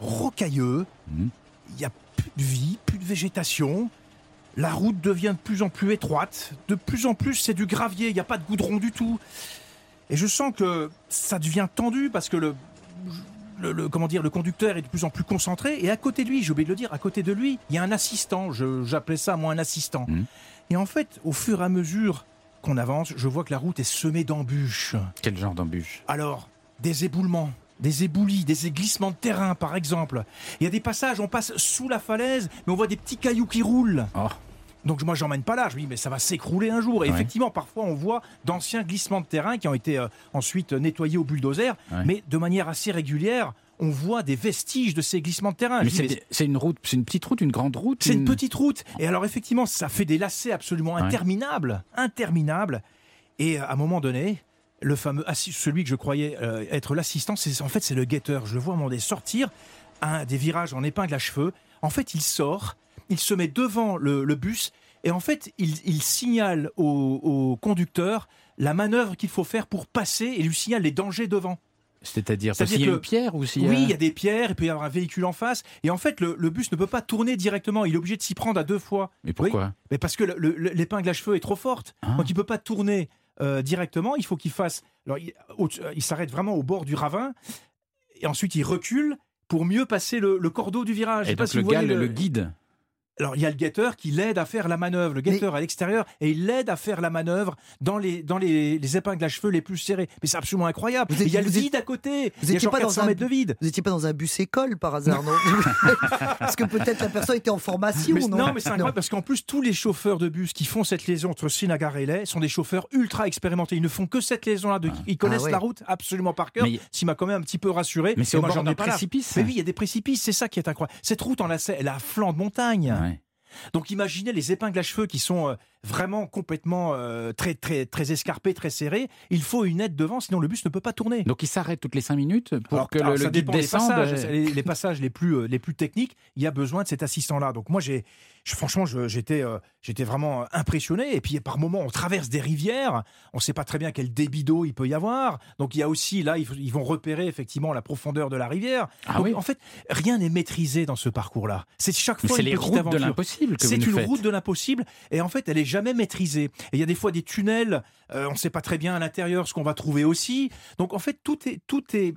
rocailleux. Mhm. Il n'y a plus de vie, plus de végétation. La route devient de plus en plus étroite. De plus en plus, c'est du gravier. Il n'y a pas de goudron du tout. Et je sens que ça devient tendu parce que le, le, le- comment dire, le conducteur est de plus en plus concentré. Et à côté de lui, j'ai oublié de le dire, à côté de lui, il y a un assistant. J'appelais ça, moi, un assistant. Mhm. Et en fait, au fur et à mesure qu'on avance, je vois que la route est semée d'embûches. Quel genre d'embûche Alors, des éboulements, des éboulis, des glissements de terrain, par exemple. Il y a des passages, on passe sous la falaise, mais on voit des petits cailloux qui roulent. Oh. Donc moi, j'emmène pas là. Je me dis, mais ça va s'écrouler un jour. Et Ouais. effectivement, parfois, on voit d'anciens glissements de terrain qui ont été euh, ensuite nettoyés au bulldozer, Ouais. mais de manière assez régulière. On voit des vestiges de ces glissements de terrain. Mais c'est une route, c'est une petite route, une grande route c'est une petite route. Et alors, effectivement, ça fait des lacets absolument Ouais. interminables. Interminables. Et euh, à un moment donné, le fameux celui que je croyais euh, être l'assistant, c'est en fait c'est le guetteur. Je le vois à un moment donné sortir un des virages en épingle à cheveux. En fait, il sort, il se met devant le, le bus et en fait, il, il signale au, au conducteur la manœuvre qu'il faut faire pour passer et lui signale les dangers devant. C'est-à-dire, C'est-à-dire s'il y a une pierre ou s'il y a... Oui, il y a des pierres, il peut y avoir un véhicule en face. Et en fait, le, le bus ne peut pas tourner directement. Il est obligé de s'y prendre à deux fois. Mais pourquoi? Mais parce que le- le- l'épingle à cheveux est trop forte. Ah. Donc il peut pas tourner euh, directement. Il faut qu'il fasse. Alors il, s'arrête vraiment au bord du ravin. Et ensuite il recule pour mieux passer le, le cordeau du virage. Je Et pas donc si le vous gars voyez le, le guide alors il y a le guetteur qui l'aide à faire la manœuvre, le guetteur à l'extérieur, et il l'aide à faire la manœuvre dans les, dans les, les épingles à cheveux les plus serrées. Mais c'est absolument incroyable. Vous il y a le vide à côté. vous il y a étiez genre pas dans 400 un mètres de vide. Vous n'étiez pas dans un bus école par hasard, non Parce que peut-être la personne était en formation, Mais- non non, mais c'est incroyable parce qu'en plus, tous les chauffeurs de bus qui font cette liaison entre Srinagar et Leh sont des chauffeurs ultra expérimentés. Ils ne font que cette liaison-là. de- Ils connaissent Ah ouais. la route absolument par cœur. Mais- Ce qui m'a quand même un petit peu rassuré. Mais c'est au bord j'en ai d'un pas là. précipice. Mais oui, il y a des précipices. C'est ça qui est incroyable. Cette route en lacet, elle à flanc de montagne. Ouais. Donc imaginez les épingles à cheveux qui sont euh, vraiment complètement euh, très, très, très escarpées, très serrées. Il faut une aide devant, sinon le bus ne peut pas tourner. Donc il s'arrête toutes les 5 minutes pour Alors, que alors, le, le guide descende. passages. euh, Les, les passages les plus, euh, les plus techniques, il y a besoin de cet assistant-là. Donc moi, j'ai, franchement, j'étais, euh, j'étais vraiment impressionné. Et puis par moments, on traverse des rivières. On ne sait pas très bien quel débit d'eau il peut y avoir. Donc il y a aussi là, ils, vont repérer effectivement la profondeur de la rivière. Ah Donc, oui. En fait, rien n'est maîtrisé dans ce parcours-là. C'est chaque fois une les routes de l'impossible que C'est une faites. route de l'impossible et en fait elle est jamais maîtrisée. Et il y a des fois des tunnels, euh, on ne sait pas très bien à l'intérieur ce qu'on va trouver aussi. Donc en fait tout est tout est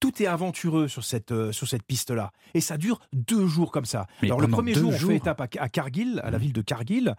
tout est aventureux sur cette euh, sur cette piste là et ça dure deux jours comme ça. Mais Alors le premier jour on jours. fait étape à, à Cargill, à la ville de Cargill.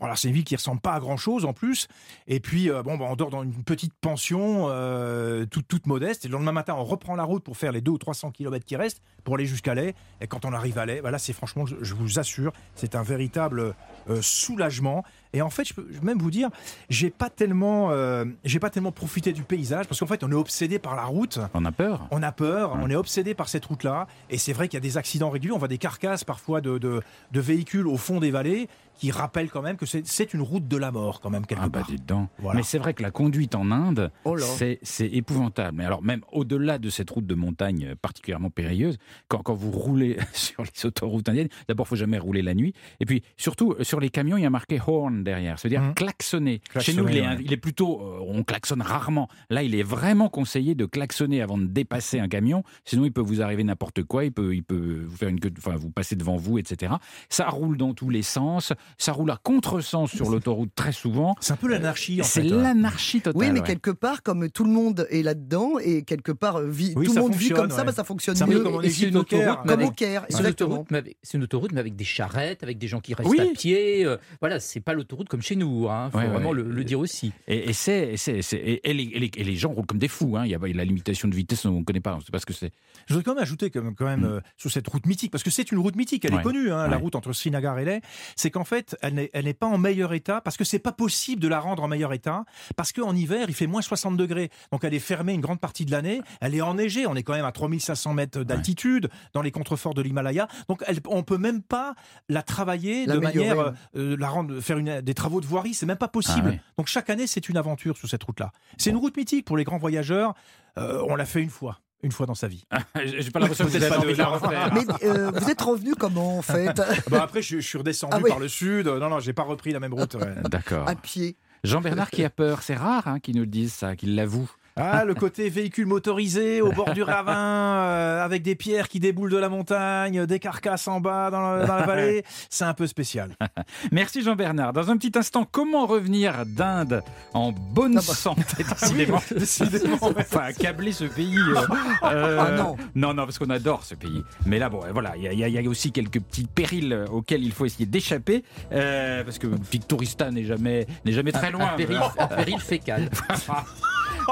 Voilà c'est une ville qui ressemble pas à grand chose en plus. Et puis euh, bon bah, on dort dans une petite pension euh, toute toute modeste et le lendemain matin on reprend la route pour faire les 2 ou 300 km qui restent pour aller jusqu'à Leh. Et quand on arrive à Leh, voilà c'est franchement je, vous assure c'est un véritable euh, soulagement. Et en fait, je peux même vous dire, j'ai pas tellement, euh, j'ai pas tellement profité du paysage parce qu'en fait, on est obsédé par la route. On a peur. On a peur, on est obsédé par cette route-là, et c'est vrai qu'il y a des accidents réguliers. On voit des carcasses parfois de, de, de véhicules au fond des vallées qui rappellent quand même que c'est- une route de la mort quand même quelque Ah bah part. Voilà. Mais c'est vrai que la conduite en Inde, Oh c'est épouvantable. Mais alors même au-delà de cette route de montagne euh, particulièrement périlleuse, quand, quand vous roulez sur les autoroutes indiennes, d'abord faut jamais rouler la nuit. Et puis surtout euh, sur les camions, il y a marqué horn derrière, c'est-à-dire Mhm. klaxonner. Chez nous, il est, il plutôt, euh, on klaxonne rarement. Là, il est vraiment conseillé de klaxonner avant de dépasser un camion, sinon il peut vous arriver n'importe quoi. Il peut, il peut vous faire une queue, enfin vous passer devant vous, etc. Ça roule dans tous les sens, ça roule à contresens sur l'autoroute très souvent. C'est un peu l'anarchie en C'est fait. hein. l'anarchie totale. Oui, mais ouais. quelque part, comme tout le monde est là-dedans et quelque part euh, vit, Oui, tout le monde vit comme ça, bah, ça fonctionne C'est un peu mieux. comme en Et c'est une au Caire. autoroute, Comme au Caire, C'est une, exactement. autoroute, mais avec, c'est une autoroute, mais avec des charrettes, avec des gens qui restent Oui. à pied. euh, voilà, c'est pas l'autoroute comme chez nous. Il faut Ouais, vraiment ouais. le, le dire aussi. Et, c'est, c'est- c'est- les, et les- et les gens roulent comme des fous. Hein. Il y a la limitation de vitesse, on ne connaît pas, on ne sait pas ce que c'est. Je voudrais quand même ajouter quand même, quand même, Mm. euh, sur cette route mythique, parce que c'est une route mythique, elle Ouais. est connue, hein, la route entre Srinagar et Leh, c'est qu'en fait, elle n'est, elle n'est pas en meilleur état, parce que c'est pas possible de la rendre en meilleur état, parce qu'en hiver, il fait moins 60 degrés, donc elle est fermée une grande partie de l'année, elle est enneigée, on est quand même à 3500 mètres d'altitude, dans les contreforts de l'Himalaya, donc elle, on peut même pas la travailler de manière, euh, la rendre, faire une, des travaux de voirie, c'est même pas possible. Ah. Donc chaque année, c'est une aventure sur cette route-là. C'est une route mythique pour les grands voyageurs, Euh, on l'a fait une fois, une fois dans sa vie. J'ai pas l'impression que vous avez pas envie de- de la refaire. Mais euh, vous êtes revenu comment en fait Bah après, je, je suis redescendu Ah oui. par le sud. Non, non, j'ai pas repris la même route. ouais. D'accord. À pied. Jean-Bernard qui a peur, c'est rare hein, qu'il nous le dise ça, qu'il l'avoue. Ah, le côté véhicule motorisé au bord du ravin, euh, avec des pierres qui déboulent de la montagne, des carcasses en bas dans la, dans la vallée, c'est un peu spécial. Merci Jean-Bernard. Dans un petit instant, comment revenir d'Inde en bonne Ah bah. santé Décidément, décidément, on va pas accabler ce pays. euh, euh, Ah non. Non, non, parce qu'on adore ce pays. Mais là, bon, voilà, il y, a- y y aussi quelques petits périls euh, auxquels il faut essayer d'échapper, euh, parce que Victorista n'est jamais, n'est jamais très loin. Un péril, un péril fécal.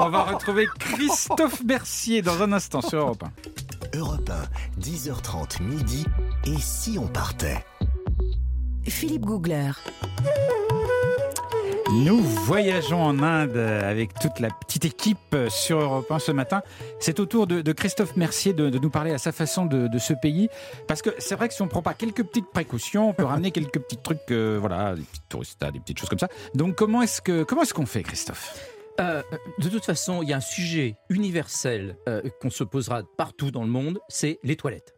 On va retrouver Christophe Mercier dans un instant sur Europe 1. Europe 1, 10h30 midi. Et si on partait Philippe Googler. Nous voyageons en Inde avec toute la petite équipe sur Europe 1 ce matin. C'est au tour de, de Christophe Mercier de, de nous parler à sa façon de, de ce pays. Parce que c'est vrai que si on ne prend pas quelques petites précautions, on peut ramener quelques petits trucs, euh, voilà, des petites touristas, des petites choses comme ça. Donc comment est-ce que comment est-ce qu'on fait, Christophe? Euh, de toute façon, il y a un sujet universel euh, qu'on se posera partout dans le monde, c'est les toilettes.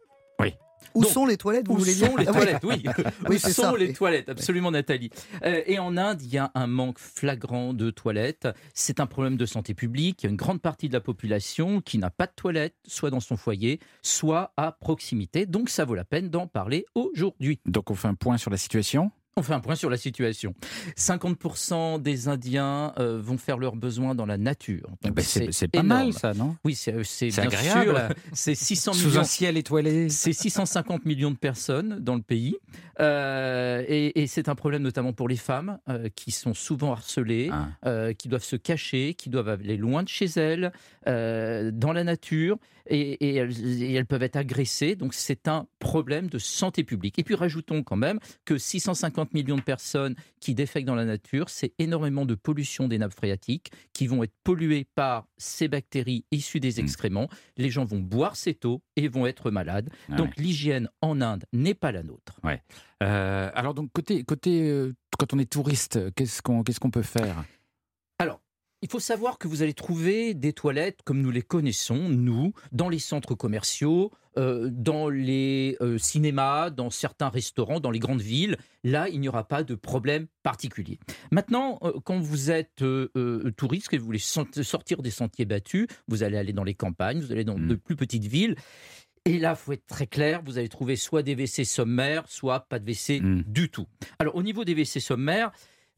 Où Donc, sont les toilettes vous Où voulez sont les toilettes Oui, Oui, où c'est sont ça. les toilettes Absolument, Nathalie. Euh, et en Inde, il y a un manque flagrant de toilettes. C'est un problème de santé publique. Il y a une grande partie de la population qui n'a pas de toilettes, soit dans son foyer, soit à proximité. Donc, ça vaut la peine d'en parler aujourd'hui. Donc on fait un point sur la situation On fait un point sur la situation. 50% des Indiens euh, vont faire leurs besoins dans la nature. Donc bah, c'est pas énorme. mal ça, non? Oui, c'est c'est bien agréable. sûr, C'est 600 Sous millions. un ciel étoilé. C'est 650 millions de personnes dans le pays. Euh, et et c'est un problème notamment pour les femmes euh, qui sont souvent harcelées, Ah. euh, qui doivent se cacher, qui doivent aller loin de chez elles, euh, dans la nature, et, et elles, et elles peuvent être agressées. Donc c'est un problème de santé publique. Et puis rajoutons quand même que 650 millions de personnes qui défèquent dans la nature, c'est énormément de pollution des nappes phréatiques qui vont être polluées par ces bactéries issues des Mm. excréments. Les gens vont boire cette eau et vont être malades. Ah Donc l'hygiène en Inde n'est pas la nôtre. Euh, alors donc côté côté euh, quand on est touriste, qu'est-ce qu'on qu'est-ce qu'on peut faire? Il faut savoir que vous allez trouver des toilettes comme nous les connaissons, nous, dans les centres commerciaux, euh, dans les euh, cinémas, dans certains restaurants, dans les grandes villes. Là, il n'y aura pas de problème particulier. Maintenant, euh, quand vous êtes touriste et vous voulez sortir des sentiers battus, vous allez aller dans les campagnes, vous allez dans Mm. de plus petites villes. Et là, faut être très clair, vous allez trouver soit des WC sommaires, soit pas de WC Mm. du tout. Alors, au niveau des WC sommaires,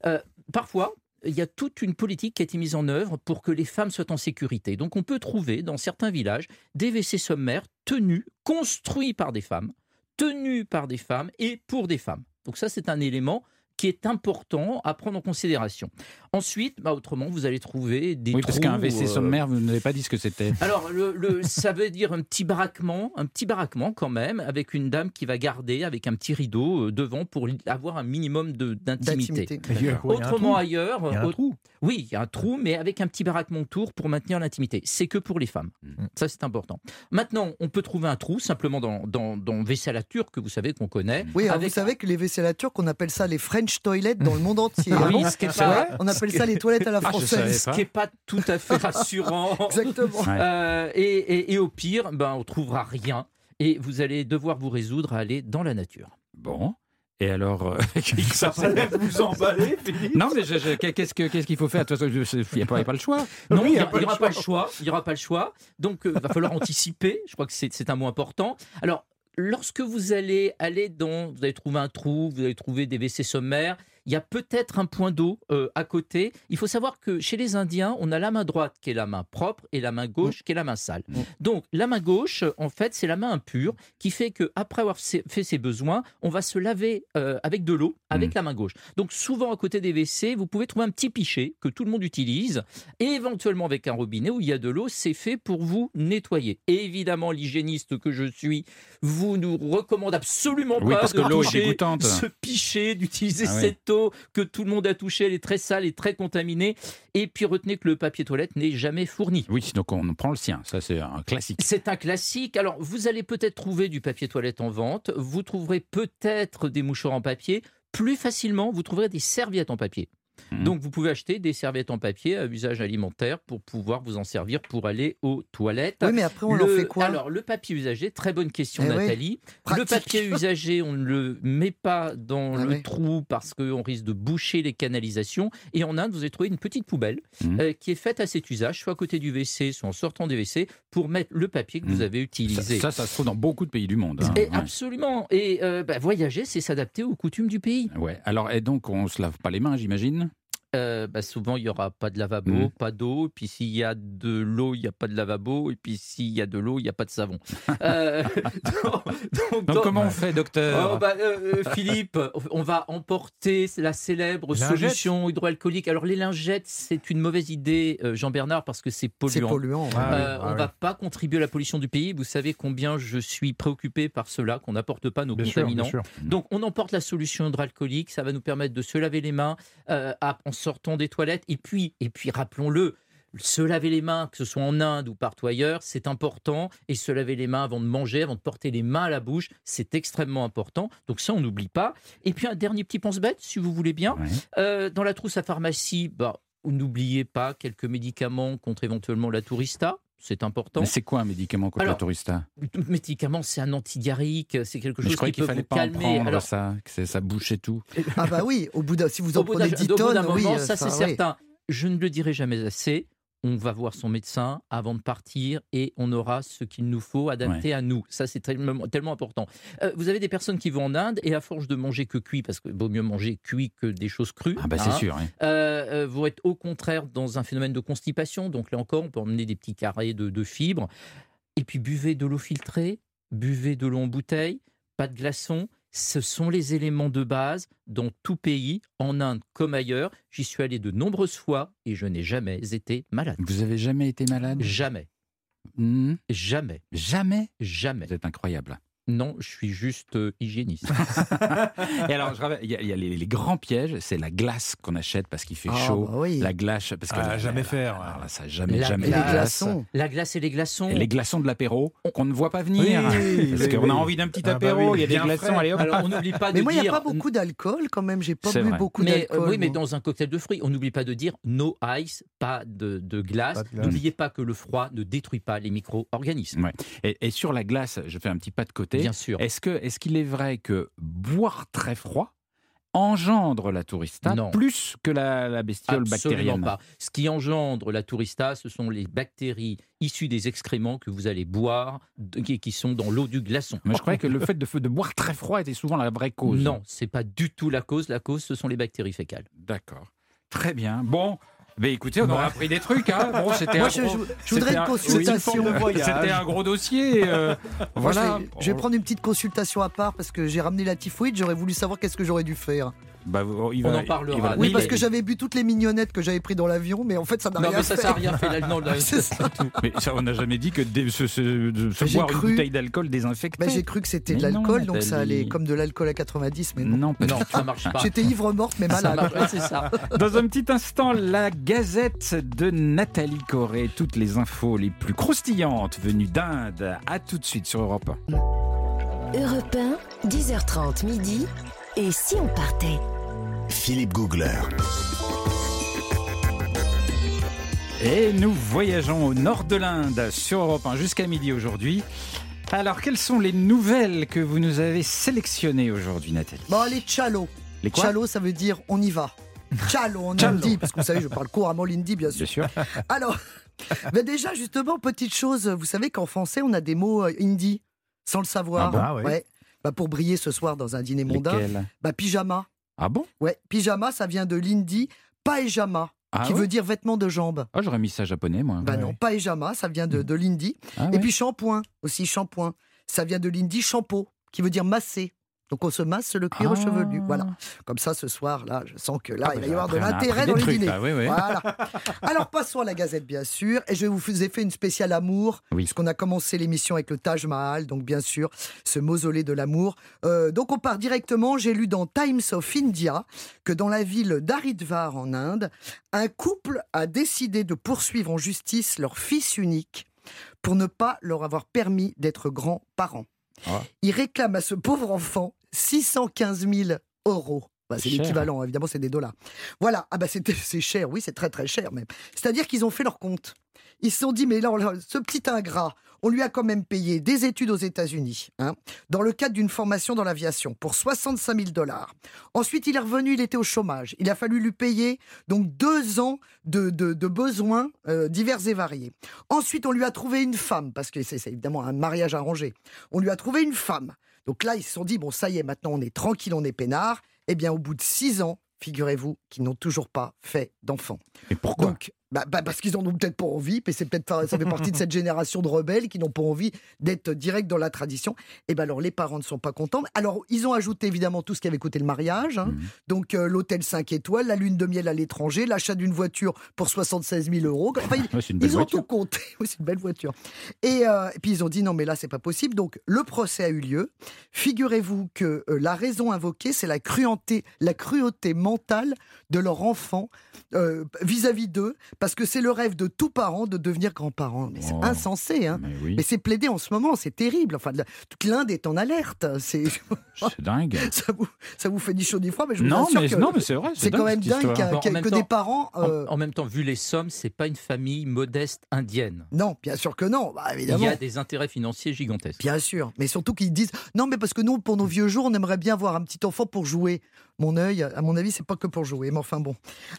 euh, parfois, il y a toute une politique qui a été mise en œuvre pour que les femmes soient en sécurité. Donc, on peut trouver dans certains villages des WC sommaires tenus, construits par des femmes, tenus par des femmes et pour des femmes. Donc, ça, c'est un élément qui est important à prendre en considération. Ensuite, bah, autrement, vous allez trouver des Oui, parce qu'un WC euh, sommaire, vous n'avez pas dit ce que c'était. alors, le, le- ça veut dire un petit baraquement, un petit baraquement quand même, avec une dame qui va garder avec un petit rideau euh, devant pour avoir un minimum de- d'intimité. Autrement ailleurs, Il y a un trou. oui, il y a un trou, mais avec un petit baraquement autour pour maintenir l'intimité. C'est que pour les femmes. Mm. Ça, c'est important. Maintenant, on peut trouver un trou simplement dans, dans, dans WC à la turque, que vous savez qu'on connaît. Oui, alors avec- vous savez que les WC à la turque, on appelle ça les French toilets dans le monde entier. Ah oui, ce qui est C'est pas- vrai On appelle ça les toilettes à la Ah, française. ce qui n'est pas tout à fait rassurant. Exactement. Ouais. Euh, et, et- et au pire, ben, on trouvera rien. Et vous allez devoir vous résoudre à aller dans la nature. Bon. Et alors, euh, Ça vous emballer, Philippe. non mais je- je- qu'est-ce que qu'est-ce qu'il faut faire? De toute façon, je- Il n'y a, pas- a le choix. Non, Oui, il n'y aura pas le choix. Il n'y aura pas le choix. Donc, il va falloir anticiper. Je crois que c'est c'est un mot important. Alors, lorsque vous allez aller dans, vous allez trouver un trou, vous allez trouver des WC sommaires. Il y a peut-être un point d'eau euh, à côté. Il faut savoir que chez les Indiens, on a la main droite qui est la main propre et la main gauche qui est la main sale. Mm. Donc la main gauche, en fait, c'est la main impure qui fait que après avoir fait ses besoins, on va se laver euh, avec de l'eau avec Mm. la main gauche. Donc souvent à côté des WC, vous pouvez trouver un petit pichet que tout le monde utilise et éventuellement avec un robinet où il y a de l'eau, c'est fait pour vous nettoyer. Et évidemment, l'hygiéniste que je suis vous nous recommande absolument Oui, pas parce de que l'eau est toucher dégoûtante. ce pichet, d'utiliser Ah oui. cette que tout le monde a touchée, elle est très sale et très contaminée. Et puis retenez que le papier toilette n'est jamais fourni. Oui, donc on prend le sien. Ça c'est un classique. C'est un classique. Alors, vous allez peut-être trouver du papier toilette en vente. Vous trouverez peut-être des mouchoirs en papier. Plus facilement, vous trouverez des serviettes en papier. Mhm. Donc, vous pouvez acheter des serviettes en papier à usage alimentaire pour pouvoir vous en servir pour aller aux toilettes. Oui, mais après, on Le- en fait quoi Alors, le papier usagé, très bonne question, Eh oui, Nathalie. Le papier usagé, on ne le met pas dans Ah le oui. trou parce qu'on risque de boucher les canalisations. Et en Inde, vous allez trouver une petite poubelle Mhm. euh, qui est faite à cet usage, soit à côté du WC, soit en sortant des WC, pour mettre le papier que vous Mhm. avez Ça, utilisé. ça, ça se trouve dans beaucoup de pays du monde. hein. Et Ouais. absolument. Et euh, bah, voyager, c'est s'adapter aux coutumes du pays. Ouais. Alors, et donc, on se lave pas les mains, j'imagine? Euh, bah, souvent, il n'y aura pas de lavabo, Mhm. pas d'eau. Puis s'il y a de l'eau, il n'y a pas de lavabo. Et puis s'il y a de l'eau, il n'y a pas de savon. Euh, donc, donc, Donc, dans- comment on fait, docteur Oh, bah, euh, Philippe, on va emporter la célèbre solution hydroalcoolique. Alors les lingettes, c'est une mauvaise idée, Jean-Bernard, parce que c'est C'est polluant. polluant. Ah oui, on oui. va pas contribuer à la pollution du pays. Vous savez combien je suis préoccupé par cela, qu'on n'apporte pas nos Bien contaminants. sûr. Donc on emporte la solution hydroalcoolique, ça va nous permettre de se laver les mains à- en sortant des toilettes. Et puis, et puis rappelons-le, se laver les mains, que ce soit en Inde ou partout ailleurs, c'est important. Et se laver les mains avant de manger, avant de porter les mains à la bouche, c'est extrêmement important. Donc ça, on n'oublie pas. Et puis un dernier petit pense-bête, si vous voulez bien. Euh, dans la trousse à pharmacie, bah, n'oubliez pas quelques médicaments contre éventuellement la tourista. C'est important. Mais c'est quoi un médicament contre Alors, la tourista Le médicament, c'est un antidiarrhèque, c'est quelque chose Je croyais qui qu'il peut fallait vous pas en calmer. prendre Alors, ça, que c'est- ça bouchait tout. Ah bah oui, au bout d'un, si vous en prenez d'un 10 au bout d'un tonnes, oui, moment, euh, ça c'est oui. certain. Je ne le dirai jamais assez. On va voir son médecin avant de partir et on aura ce qu'il nous faut adapté à nous. Ça, c'est tellement, tellement important. Euh, vous avez des personnes qui vont en Inde et à force de manger que cuit, parce qu'il vaut mieux manger cuit que des choses crues. Ah bah c'est hein, sûr. euh, euh, vont être au contraire dans un phénomène de constipation. Donc là encore, on peut emmener des petits carrés de, de fibres. Et puis buvez de l'eau filtrée, buvez de l'eau en bouteille, pas de glaçons. Ce sont les éléments de base dans tout pays, en Inde comme ailleurs. J'y suis allé de nombreuses fois et je n'ai jamais été malade. Vous avez jamais été malade? Jamais, Hmm, jamais, Jamais? Jamais. Vous êtes incroyable. Non, je suis juste euh, hygiéniste. Et alors, je rappelle, il y a, il y a les, les grands pièges, c'est la glace qu'on achète parce qu'il fait Ah, chaud. bah oui. La glace, parce que Ah, la- jamais la- faire. alors là, ça jamais, La jamais. Et les glace. glaçons. La glace et les glaçons. Et les glaçons de l'apéro qu'on ne voit pas venir. Oui, parce oui, qu'on oui. a envie d'un petit Ah bah apéro, oui, il y a des glaçons, frais. allez hop. Alors on n'oublie pas de Mais moi, il n'y a dire. pas beaucoup d'alcool quand même. J'ai pas bu vrai. beaucoup euh, d'alcool. oui, mais dans un cocktail de fruits, on n'oublie pas de dire no ice, pas de, de glace. N'oubliez pas que le froid ne détruit pas les micro-organismes. Et sur la glace, je fais un petit pas de côté. Bien sûr. Est-ce que est-ce qu'il est vrai que boire très froid engendre la tourista Non. plus que la, la bestiole Absolument bactérienne? pas. Ce qui engendre la tourista, ce sont les bactéries issues des excréments que vous allez boire, qui qui sont dans l'eau du glaçon. Mais je croyais que le fait de, de boire très froid était souvent la vraie cause. Non, c'est pas du tout la cause. La cause, ce sont les bactéries fécales. D'accord. Très bien. Bon. Mais écoutez, on aura appris des trucs. Hein. Bon, c'était Moi, un je, gros- je- je voudrais c'était une un- consultation. oui, C'était un gros dossier. euh, Moi, je voilà. vais- je, vais, prendre une petite consultation à part parce que j'ai ramené la typhoïde. J'aurais voulu savoir qu'est-ce que j'aurais dû faire. Bah, il On en parlera. il va- Oui, parce que j'avais bu toutes les mignonnettes que j'avais pris dans l'avion, mais en fait, ça n'a rien ça, fait. ça n'a rien fait. Là, non, là, ça. Mais ça, on n'a jamais dit que dé- se, se- de se boire une cru- bouteille d'alcool désinfectée. Bah, j'ai cru que c'était de l'alcool, donc ça allait comme de l'alcool à 90, mais non. non, pas non, ça marche pas. J'étais ivre morte, mais Ça malade. c'est ça. Dans un petit instant, la gazette de Nathalie Corée. Toutes les infos les plus croustillantes venues d'Inde. À tout de suite sur Europe 1. Europe 1, 10h30 midi. Et si on partait? Philippe Googler. Et nous voyageons au nord de l'Inde sur Europe 1 jusqu'à midi aujourd'hui. Alors, quelles sont les nouvelles que vous nous avez sélectionnées aujourd'hui, Nathalie? Bon, allez, chalo. Les quoi? Chalo, ça veut dire on y va. Chalo en Chalo. hindi, parce que vous savez, je parle couramment l'hindi, bien sûr. Bien sûr. Alors, mais déjà, justement, petite chose, vous savez qu'en français, on a des mots euh, hindi, sans le savoir. Ah bon Ah oui. ouais. Bah, pour briller ce soir dans un dîner mondain. Bah, pyjama. Ah bon? Ouais, pyjama, ça vient de l'hindi paejama, ah qui ouais veut dire vêtements de jambes. Ah, j'aurais mis ça japonais, moi. Bah Ouais. non, paejama, ça vient de, de l'hindi. Ah Et ouais. puis shampoing, aussi shampoing. Ça vient de l'hindi shampoo, qui veut dire masser. Donc on se masse le cuir Ah. chevelu. Voilà. Comme ça, ce soir, là, je sens que là, Ah, il va bah, y avoir de l'intérêt dans les trucs, dîners. là, oui, oui. Voilà. Alors passons à la Gazette, bien sûr. Et je vous ai fait une spéciale amour, Oui. puisqu'on a commencé l'émission avec le Taj Mahal, donc bien sûr, ce mausolée de l'amour. Euh, donc on part directement. J'ai lu dans Times of India que dans la ville d'Haridwar en Inde, un couple a décidé de poursuivre en justice leur fils unique pour ne pas leur avoir permis d'être grands-parents. Ah. Ils réclament à ce pauvre enfant 615 000 euros. Bah, c'est l'équivalent, évidemment, c'est des dollars. Voilà, ah bah c'est cher, oui, c'est très très cher même. C'est-à-dire qu'ils ont fait leur compte. Ils se sont dit, mais là, on ce petit ingrat, on lui a quand même payé des études aux États-Unis, hein, dans le cadre d'une formation dans l'aviation, pour 65 000 dollars. Ensuite, il est revenu, il était au chômage. Il a fallu lui payer donc deux ans de, de- de besoins euh, divers et variés. Ensuite, on lui a trouvé une femme, parce que c'est évidemment un mariage arrangé. On lui a trouvé une femme. Donc là, ils se sont dit, bon, ça y est, maintenant on est tranquille, on est peinard. Eh bien, au bout de six ans, figurez-vous qu'ils n'ont toujours pas fait d'enfant. Et pourquoi? Donc, bah, bah, parce qu'ils en ont peut-être pas envie, mais c'est peut-être ça fait partie de cette génération de rebelles qui n'ont pas envie d'être direct dans la tradition. Et ben alors les parents ne sont pas contents. Alors ils ont ajouté évidemment tout ce qui avait coûté le mariage, hein. Mhm. donc euh, l'hôtel 5 étoiles, la lune de miel à l'étranger, l'achat d'une voiture pour 76 000 euros. Enfin, ils- Ouais, ont tout compté. Oui, c'est une belle voiture. Et, euh, et puis ils ont dit non, mais là, c'est pas possible. Donc le procès a eu lieu. Figurez-vous que euh, la raison invoquée, c'est la cruauté, la cruauté mentale de leur enfant vis-à-vis d'eux, parce que c'est le rêve de tout parent de devenir grand-parent. Mais c'est Oh. insensé, hein. Mais oui, Mais c'est plaidé en ce moment, c'est terrible. Enfin, toute l'Inde est en alerte. C'est dingue. ça vous, ça vous fait ni chaud ni froid, mais je vous Non, assure mais, que non, mais c'est vrai. c'est quand même dingue que temps- des parents. En, euh, en même temps, vu les sommes, c'est pas une famille modeste indienne. Non, bien sûr que non. Bah, Il évidemment. y a des intérêts financiers gigantesques. Bien sûr, mais surtout qu'ils disent non, mais parce que nous, pour nos vieux jours, on aimerait bien avoir un petit enfant pour jouer. Mon œil, à mon avis, c'est pas que pour jouer, mais enfin bon.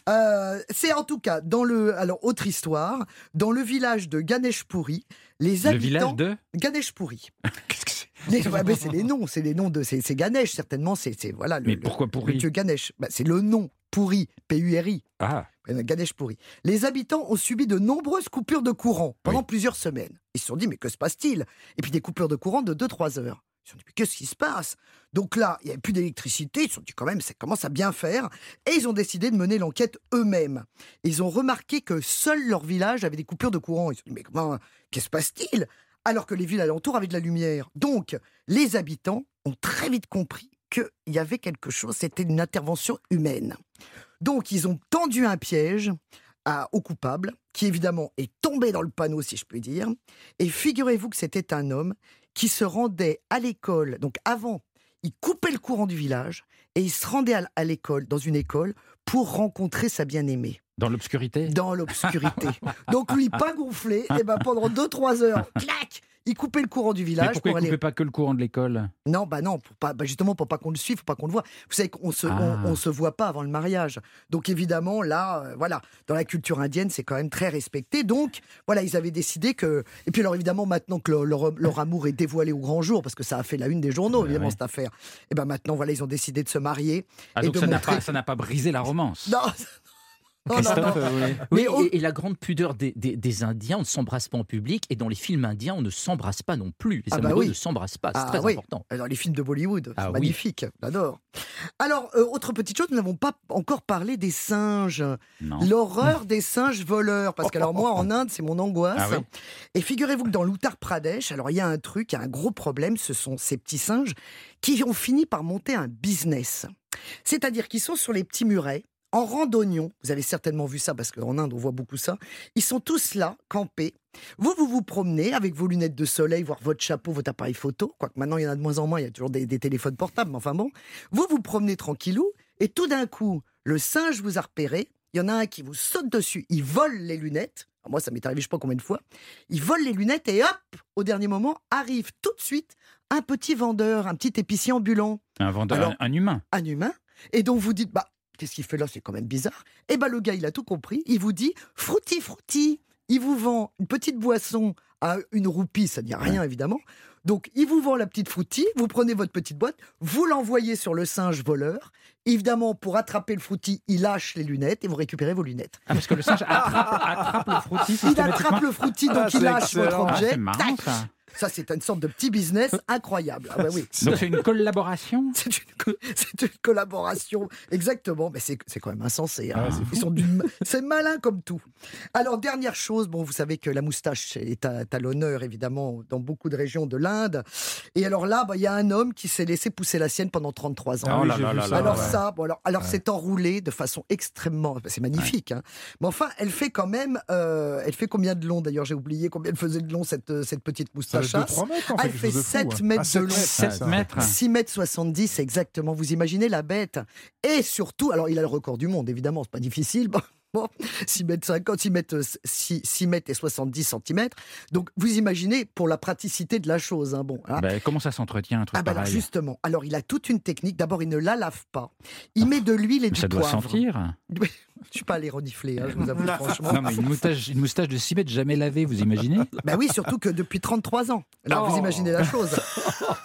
Euh, c'est en tout cas dans le. Alors, autre histoire, dans le village de Ganeshpuri, les Le village habitants. de Ganeshpuri. Qu'est-ce que c'est? Ouais, c'est les noms, c'est les noms de. C'est Ganesh, certainement, c'est voilà. Le, Mais le- pourquoi le pourri dieu Ganesh. Bah, c'est le nom, pourri, P-U-R-I. Ah, Euh, Ganesh pourri. Les habitants ont subi de nombreuses coupures de courant pendant Oui. plusieurs semaines. Ils se sont dit, mais que se passe-t-il? Et puis des coupures de courant de 2-3 heures. Ils se sont dit, mais qu'est-ce qui se passe? Donc là, il n'y avait plus d'électricité. Ils se sont dit, quand même, ça commence à bien faire. Et ils ont décidé de mener l'enquête eux-mêmes. Ils ont remarqué que seul leur village avait des coupures de courant. Ils se sont dit, mais comment, qu'est-ce qui se passe-t-il? Alors que les villes alentours avaient de la lumière. Donc, les habitants ont très vite compris qu'il y avait quelque chose, c'était une intervention humaine. Donc, ils ont tendu un piège à- au coupable, qui évidemment est tombé dans le panneau, si je puis dire. Et figurez-vous que c'était un homme qui se rendait à l'école. Donc, avant, il coupait le courant du village et il se rendait à l'école, dans une école, pour rencontrer sa bien-aimée dans l'obscurité? Dans l'obscurité. Donc, lui, pas gonflé, et ben pendant 2-3 heures, clac, il coupait le courant du Mais village pourquoi pour il ne aller coupait pas que le courant de l'école? Non, bah non, pour pas, bah justement pour pas qu'on le suive, pour pas qu'on le voit. Vous savez qu'on se, Ah. on, on se voit pas avant le mariage. Donc évidemment là, euh, voilà, dans la culture indienne, c'est quand même très respecté. Donc voilà, ils avaient décidé que. Et puis alors évidemment maintenant que leur, leur- leur amour est dévoilé au grand jour, parce que ça a fait la une des journaux évidemment ouais. cette affaire. Et ben maintenant voilà, ils ont décidé de se marier. Ah, Et donc de ça n'a montrer- pas, ça n'a pas brisé la romance Non. Non, non, Christophe, non. oui. Oui, Mais au- et, et la grande pudeur des, des- des Indiens, on ne s'embrasse pas en public, et dans les films indiens, on ne s'embrasse pas non plus. Les Ah bah amoureux oui. ne s'embrassent pas, c'est Ah très oui. important. Dans les films de Bollywood, Ah magnifique, j'adore. Alors, euh, autre petite chose, nous n'avons pas encore parlé des singes. L'horreur des singes voleurs. Parce que alors moi, en Inde, c'est mon angoisse. Ah oui Et figurez-vous que dans l'Uttar Pradesh, alors il y a un truc, il y a un gros problème, ce sont ces petits singes qui ont fini par monter un business. C'est-à-dire qu'ils sont sur les petits murets, en randonnion. Vous avez certainement vu ça parce qu'en Inde, on voit beaucoup ça. Ils sont tous là, campés. Vous, vous vous promenez avec vos lunettes de soleil, voire votre chapeau, votre appareil photo. Quoique maintenant, il y en a de moins en moins, il y a toujours des, des téléphones portables, mais enfin bon. Vous vous promenez tranquillou, et tout d'un coup, le singe vous a repéré. Il y en a un qui vous saute dessus, il vole les lunettes. Moi, ça m'est arrivé je sais pas combien de fois. Il vole les lunettes et hop, au dernier moment, arrive tout de suite un petit vendeur, un petit épicier ambulant, Un vendeur, Alors- un, un humain. un humain. Et donc vous dites, bah, qu'est-ce qu'il fait là? C'est quand même bizarre. Et bah, le gars, il a tout compris. Il vous dit, frutti, frutti. Il vous vend une petite boisson à une roupie, ça ne dit rien évidemment. Donc, il vous vend la petite frutti, vous prenez votre petite boîte, vous l'envoyez sur le singe voleur. Évidemment, pour attraper le frutti, il lâche les lunettes et vous récupérez vos lunettes. Ah, parce que le singe attrape, attrape le frottis Il attrape le frutti, donc Ah, il lâche votre excellent. Ah, objet. marrant Tac ça. C'est une sorte de petit business incroyable. Ah bah oui. Donc c'est une collaboration C'est une, co- c'est une collaboration, exactement. Mais c'est c'est quand même insensé. hein. Ah, c'est Ils sont c'est malin comme tout. Alors dernière chose, bon, vous savez que la moustache est à, l'honneur évidemment dans beaucoup de régions de l'Inde. Et alors là, bah, il y a un homme qui s'est laissé pousser la sienne pendant 33 ans. Ah oui, là là ça, alors ouais. ça, bon, alors, alors c'est enroulé de façon extrêmement, bah, c'est magnifique. hein. Mais enfin, elle fait quand même, euh, elle fait combien de long d'ailleurs J'ai oublié combien elle faisait de long cette cette petite Ça 2-3 mètres, en Ah, fait. elle fait chose de fou, 7 hein. mètres sept de long. Sept ça. mètres. 6 mètres 70 exactement. Vous imaginez la bête. Et surtout, alors il a le record du monde, évidemment, c'est pas difficile. Bon, bon, 6 mètres 50, 6 mètres, 6, 6 mètres et 70 centimètres. Donc vous imaginez pour la praticité de la chose. hein, bon, hein. Ben, Comment ça s'entretient un truc Ah bah alors justement, alors il a toute une technique. D'abord, il ne la lave pas. Il met de l'huile et du Ça doit poivre. sentir. Je suis pas allé renifler, hein, je vous avoue franchement. Non, mais une moustache, une moustache de 6 mètres jamais lavée, vous imaginez Ben oui, surtout que depuis 33 ans. Alors Oh. vous imaginez la chose.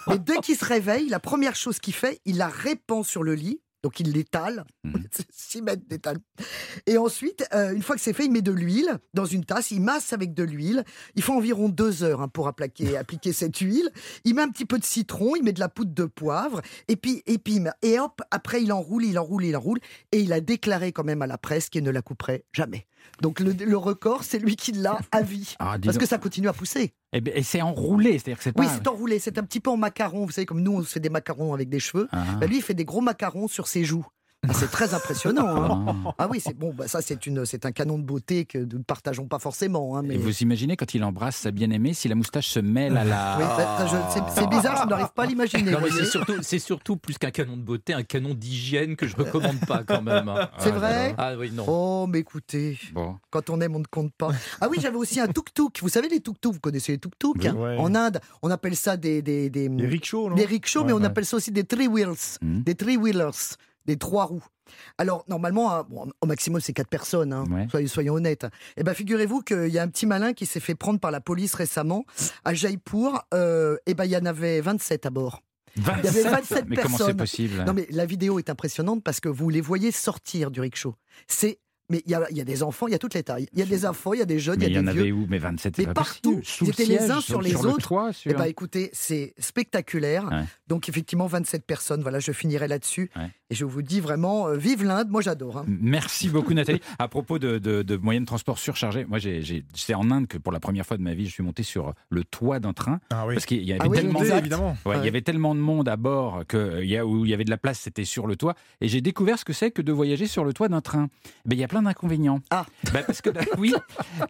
Mais dès qu'il se réveille, la première chose qu'il fait, il la répand sur le lit. Donc il l'étale, c'est 6 mètres d'étale. Et ensuite, euh, une fois que c'est fait, il met de l'huile dans une tasse, il masse avec de l'huile. Il faut environ deux heures hein, pour appliquer, appliquer cette huile. Il met un petit peu de citron, il met de la poudre de poivre, et puis, et puis, et hop, après il enroule, il enroule, il enroule. Et il a déclaré quand même à la presse qu'il ne la couperait jamais. Donc le, le record, c'est lui qui l'a à vie. Ah, Parce que ça continue à pousser. Eh ben, Et, c'est enroulé, c'est-à-dire que c'est pas. Oui, c'est enroulé. C'est un petit peu en macaron. Vous savez, comme nous, on se fait des macarons avec des cheveux. Ah. Bah, lui, il fait des gros macarons sur ses joues. Ah, c'est très impressionnant. hein. Ah. Oui, c'est bon. Bah, ça, c'est une, c'est un canon de beauté que nous ne partageons pas forcément. hein, mais Et vous imaginez quand il embrasse sa bien-aimée, si la moustache se mêle à la. Oui, bah, je- c'est, c'est bizarre, je n'arrive pas à l'imaginer. Non, mais vous c'est surtout, c'est surtout plus qu'un canon de beauté, un canon d'hygiène que je recommande pas quand même. hein. C'est Ah, vrai Ah oui, non. Oh, mais écoutez, Bon. quand on aime, on ne compte pas. Ah oui, j'avais aussi un tuk-tuk. Vous savez les tuk-tuk Vous connaissez les tuk-tuk Oui. hein Ouais. En Inde, on appelle ça des des des, Les rickshaws, non? des rickshaws, mais Ouais, on appelle ça aussi des three wheels, Hmm. des three wheelers. Des trois roues. Alors, normalement, hein, bon, au maximum, c'est quatre personnes, hein, Ouais. soyons, soyons honnêtes. Eh ben, figurez-vous qu'il y a un petit malin qui s'est fait prendre par la police récemment à Jaipur. Euh, eh ben, il y en avait 27 à bord. y avait 27 Mais comment c'est personnes. possible? Non, mais la vidéo est impressionnante parce que vous les voyez sortir du rickshaw. C'est. Mais il y a, il y a des enfants, il y a toutes les tailles. Il y a des enfants, il y a des jeunes, Mais il il y y a en des avait vieux. où? Mais 27, c'est Mais partout. le étaient les uns sur les le autres. toit, sur- Eh ben, écoutez, c'est spectaculaire. Ouais. Donc, effectivement, 27 personnes. Voilà, je finirai là-dessus. Ouais. Et je vous dis vraiment, euh, vive l'Inde. Moi, j'adore. hein. Merci beaucoup Nathalie. À propos de, de- de moyens de transport surchargés, moi c'est en Inde que pour la première fois de ma vie, je suis monté sur le toit d'un train Ah oui. parce qu'il y avait Ah oui, tellement évidemment. Ouais, Il Ouais. y avait tellement de monde à bord que euh, y a, où il y avait de la place, c'était sur le toit. Et j'ai découvert ce que c'est que de voyager sur le toit d'un train. Ben, il y a plein d'inconvénients. Ah. Ben, parce que oui,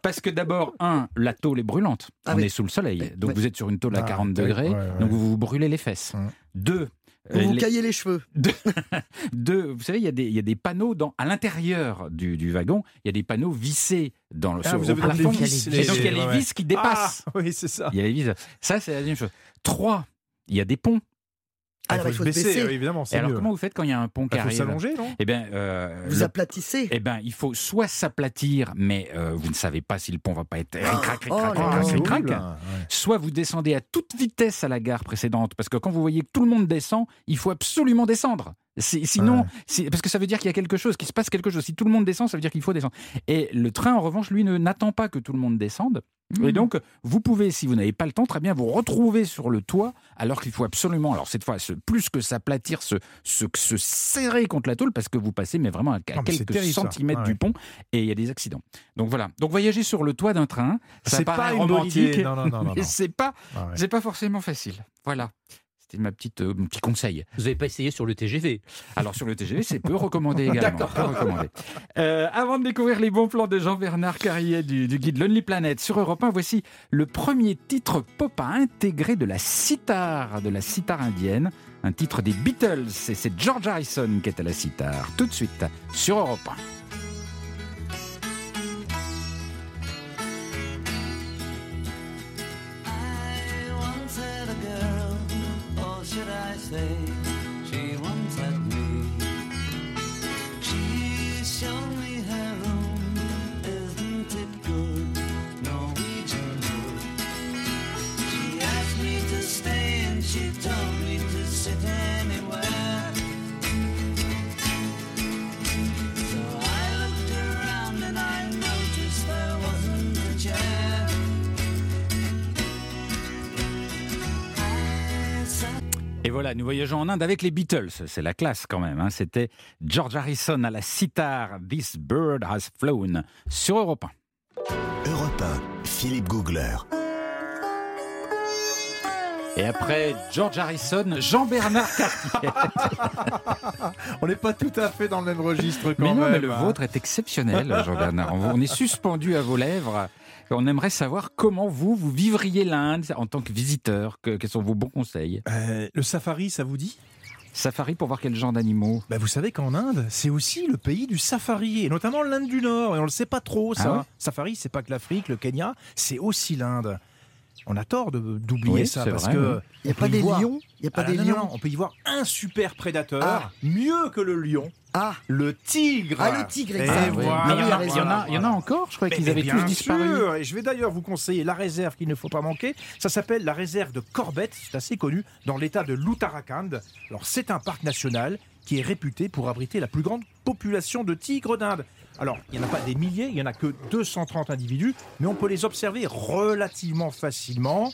parce que d'abord un, la tôle est brûlante. Ah On oui. est sous le soleil, Ouais. donc Ouais. vous êtes sur une tôle à Ah, 40 ouais, degrés, ouais, ouais. donc vous vous brûlez les fesses. Hum. Deux. Vous euh, vous les- caillez les cheveux. deux, vous savez, il y a des, il y a des panneaux dans, à l'intérieur du, du wagon. Il y a des panneaux vissés dans le Ah, vous avez plafond. vis, Et donc il y a les ouais, vis qui dépassent. Ah, oui, c'est ça. Il y a les vis. Ça, c'est la deuxième chose. Trois, il y a des ponts. Ah, Alors, il faut se baisser. oui, évidemment, Et alors, mieux. comment vous faites quand il y a un pont qui Il faut arrive s'allonger, non? Eh bien, euh, Vous le- aplatissez. eh ben, il faut soit s'aplatir, mais euh, vous ne savez pas si le pont va pas être ric-rac, Oh ric-rac, Soit vous descendez à toute vitesse à la gare précédente, parce que quand vous voyez que tout le monde descend, il faut absolument descendre. Sinon, Ouais. c'est- parce que ça veut dire qu'il y a quelque chose, qu'il se passe quelque chose. Si tout le monde descend, ça veut dire qu'il faut descendre. Et le train, en revanche, lui, ne n'attend pas que tout le monde descende. Et donc, vous pouvez, si vous n'avez pas le temps, très bien vous retrouver sur le toit, alors qu'il faut absolument, alors cette fois, se- plus que s'aplatir, se, se, se serrer contre la tôle, parce que vous passez, mais vraiment à, Ah, quelques terrible, centimètres Ouais. du pont, et il y a des accidents. Donc voilà. Donc voyager sur le toit d'un train, ça C'est pas romantique. Non, non, c'est pas, Ah ouais. c'est pas forcément facile. Voilà. C'était ma petite, euh, mon petit conseil. Vous n'avez pas essayé sur le TGV Alors sur le TGV, c'est peu recommandé également. Peu recommandé. Euh, avant de découvrir les bons plans de Jean-Bernard Carrier du, du guide Lonely Planet sur Europe 1, voici le premier titre pop à intégrer de la sitar, de la sitar indienne, un titre des Beatles. Et c'est George Harrison qui est à la sitar. Tout de suite sur Europe 1. Say, voilà, nous voyageons en Inde avec les Beatles. C'est la classe quand même. hein. C'était George Harrison à la sitar. This bird has flown sur Europe 1. Europe 1, Philippe Googler. Et après George Harrison, Jean-Bernard Carrier. On n'est pas tout à fait dans le même registre quand Mais non, même. mais le hein. vôtre est exceptionnel, Jean-Bernard. On est suspendu à vos lèvres. On aimerait savoir comment vous, vous vivriez l'Inde en tant que visiteur. Que- quels sont vos bons conseils? Euh, le safari, ça vous dit? Safari pour voir quel genre d'animaux? Bah, vous savez qu'en Inde, c'est aussi le pays du safari, et notamment l'Inde du Nord, et on le sait pas trop ça. Ah ouais? Safari, c'est pas que l'Afrique, le Kenya, c'est aussi l'Inde. On a tort de- d'oublier Oui, ça parce vrai, que oui. Il n'y a pas y des voir- lions? Il n'y a pas Ah, des non, non, lions? non, on peut y voir un super prédateur, Ah. mieux que le lion, Ah, le tigre. Ah, le tigre, Et exact. Mais il y, en a, il y en encore Je croyais qu'ils avaient bien tous disparu. sûr, Et je vais d'ailleurs vous conseiller la réserve qu'il ne faut pas manquer. Ça s'appelle la réserve de Corbett, c'est assez connu, dans l'état de l'Uttarakhand. Alors c'est un parc national qui est réputé pour abriter la plus grande population de tigres d'Inde. Alors, il n'y en a pas des milliers, il n'y en a que 230 individus, mais on peut les observer relativement facilement.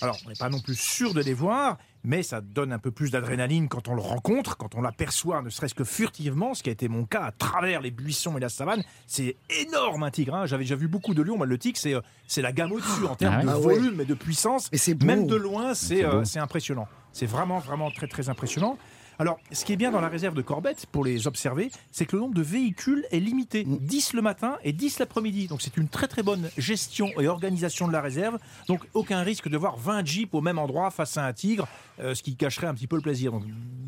Alors, on n'est pas non plus sûr de les voir, mais ça donne un peu plus d'adrénaline quand on le rencontre, quand on l'aperçoit, ne serait-ce que furtivement, ce qui a été mon cas à travers les buissons et la savane. C'est énorme un tigre. hein. J'avais déjà vu beaucoup de lions, mais le tigre, c'est euh, c'est la gamme au-dessus en termes Ah ouais de Ah ouais. volume et de puissance. mais c'est. Même de loin, c'est euh, c'est impressionnant. C'est vraiment, vraiment très, très impressionnant. Alors, ce qui est bien dans la réserve de Corbett, pour les observer, c'est que le nombre de véhicules est limité. 10 le matin et 10 l'après-midi. Donc, c'est une très, très bonne gestion et organisation de la réserve. Donc, aucun risque de voir 20 jeeps au même endroit face à un tigre, euh, ce qui cacherait un petit peu le plaisir. Donc,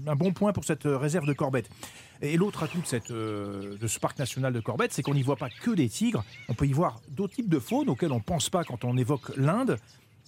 un bon point pour cette euh, réserve de Corbett. Et l'autre atout de, cette, euh, de ce parc national de Corbett, c'est qu'on n'y voit pas que des tigres. On peut y voir d'autres types de faune auxquels on ne pense pas quand on évoque l'Inde.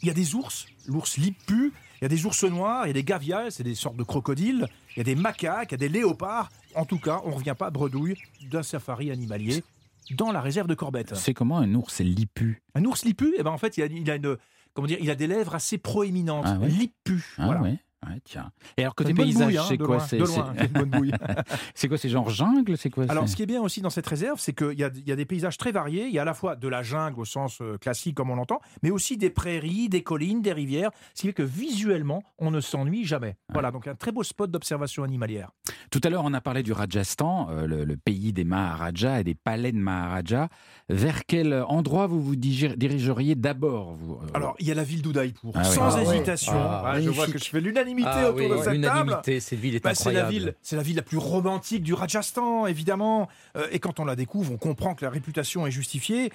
Il y a des ours, l'ours lipu, il y a des ours noirs, il y a des gavials, c'est des sortes de crocodiles, il y a des macaques, il y a des léopards. En tout cas, on ne revient pas bredouille d'un safari animalier dans la réserve de Corbette. C'est comment un ours lipu Un ours lipu, eh ben en fait, il a, il a une, comment dire, il a des lèvres assez proéminentes, Ah ouais? Lipu. Ah voilà. ouais, ouais, tiens. Et alors côté paysage, hein, c'est de quoi loin, C'est de c'est- quoi C'est genre jungle C'est quoi Alors, ce qui est bien aussi dans cette réserve, c'est qu'il y a, il y a des paysages très variés. Il y a à la fois de la jungle au sens euh, classique, comme on l'entend, mais aussi des prairies, des collines, des rivières. Ce qui fait que visuellement, on ne s'ennuie jamais. Voilà, donc un très beau spot d'observation animalière. Tout à l'heure, on a parlé du Rajasthan, euh, le, le pays des Maharajas et des palais de Maharajas. Vers quel endroit vous vous dirigeriez d'abord vous, euh, Alors, il y a la ville d'Udaipur, Ah sans Ah ouais. hésitation. Ah, Ah, je vois que je fais l'unanimité Ah autour oui, de cette table. l'unanimité, cette ville est Bah, c'est la ville, c'est la ville la plus romantique du Rajasthan, évidemment. Euh, et quand on la découvre, on comprend que la réputation est justifiée.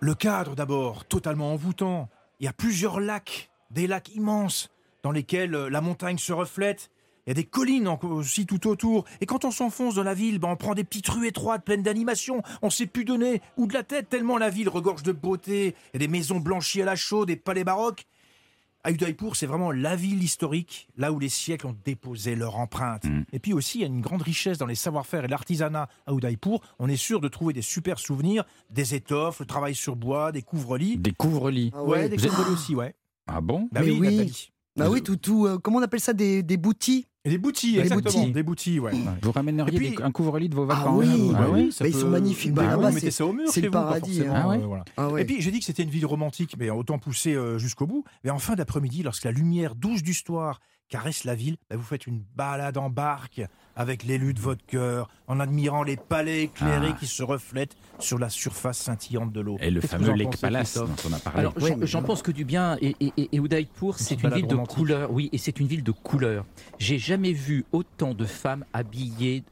Le cadre, d'abord, totalement envoûtant. Il y a plusieurs lacs, des lacs immenses, dans lesquels euh, la montagne se reflète. Il y a des collines aussi tout autour. Et quand on s'enfonce dans la ville, ben, on prend des petites rues étroites, pleines d'animation. On sait plus donner ou de la tête, tellement la ville regorge de beauté. Il y a des maisons blanchies à la chaux, des palais baroques. À Udaipur, c'est vraiment la ville historique, là où les siècles ont déposé leur empreinte. Mm. Et puis aussi, il y a une grande richesse dans les savoir-faire et l'artisanat à Udaipur. On est sûr de trouver des super souvenirs, des étoffes, le travail sur bois, des couvre-lits. Des couvre-lits. Ah Ouais, ouais. des couvre-lits aussi, ouais. Ah bon? Bah Mais oui, oui. Bah oui, tout, tout, euh, comment on appelle ça Des, des boutis? Et des boutilles, Des exactement. boutilles. Des boutilles, ouais. Vous ramèneriez puis- des- un couvre-lit de vos Ah vacances oui, Ah oui ça Bah, ils sont magnifiques. Bah, Bah, oui, vous mettez c'est- ça au mur c'est le vous, paradis, hein. Ah ouais euh, voilà. Ah ouais. Et puis j'ai dit que c'était une ville romantique, mais autant pousser euh, jusqu'au bout. Mais en fin d'après-midi, lorsque la lumière douce du soir caresse la ville, bah, vous faites une balade en barque avec l'élu de votre cœur, en admirant les palais éclairés Ah. qui se reflètent sur la surface scintillante de l'eau. Et le fameux Lake Palace dont on a parlé. Alors, j'en- pense que du bien. Et, et, et- et Udaipur, c'est une balade ville de couleurs. Oui, et c'est une ville de couleurs. J'ai jamais vu autant de femmes habillées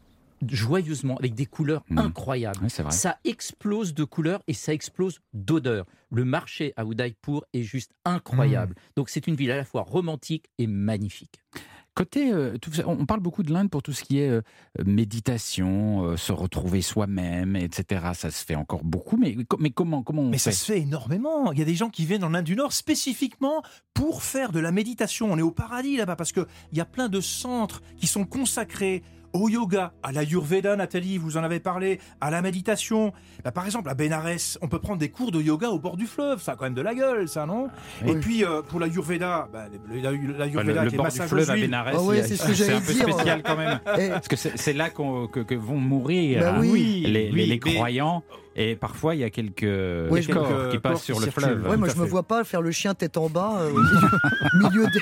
joyeusement avec des couleurs Mhm. incroyables. Vrai. Ça explose de couleurs et ça explose d'odeurs. Le marché à Udaipur est juste incroyable. Hmm. Donc c'est une ville à la fois romantique et magnifique. Côté, euh, tout on parle beaucoup de l'Inde pour tout ce qui est euh, méditation, euh, se retrouver soi-même, etc. Ça se fait encore beaucoup, mais, mais comment, comment on Mais fait? ça se fait énormément. Il y a des gens qui viennent en Inde du Nord spécifiquement pour faire de la méditation. On est au paradis là-bas parce qu'il y a plein de centres qui sont consacrés au yoga, à l'ayurveda, Nathalie, vous en avez parlé, à la méditation. Bah, par exemple, à Benares, on peut prendre des cours de yoga au bord du fleuve. Ça a quand même de la gueule, ça, non? Oui. Et puis, euh, pour l'ayurveda, bah, le- Bah, l'ayurveda le, le qui est bord du fleuve à. Bénarès, Ah ouais, c'est ce un peu spécial quand même. Parce que c'est là qu'on- que, que vont mourir Bah hein, oui. les, mais- croyants. Et parfois, il y a quelques, Oui, je- corps quelques qui passent corps sur qui le fleuve. Ouais, moi je à me vois pas faire le chien tête en bas euh, au milieu, des,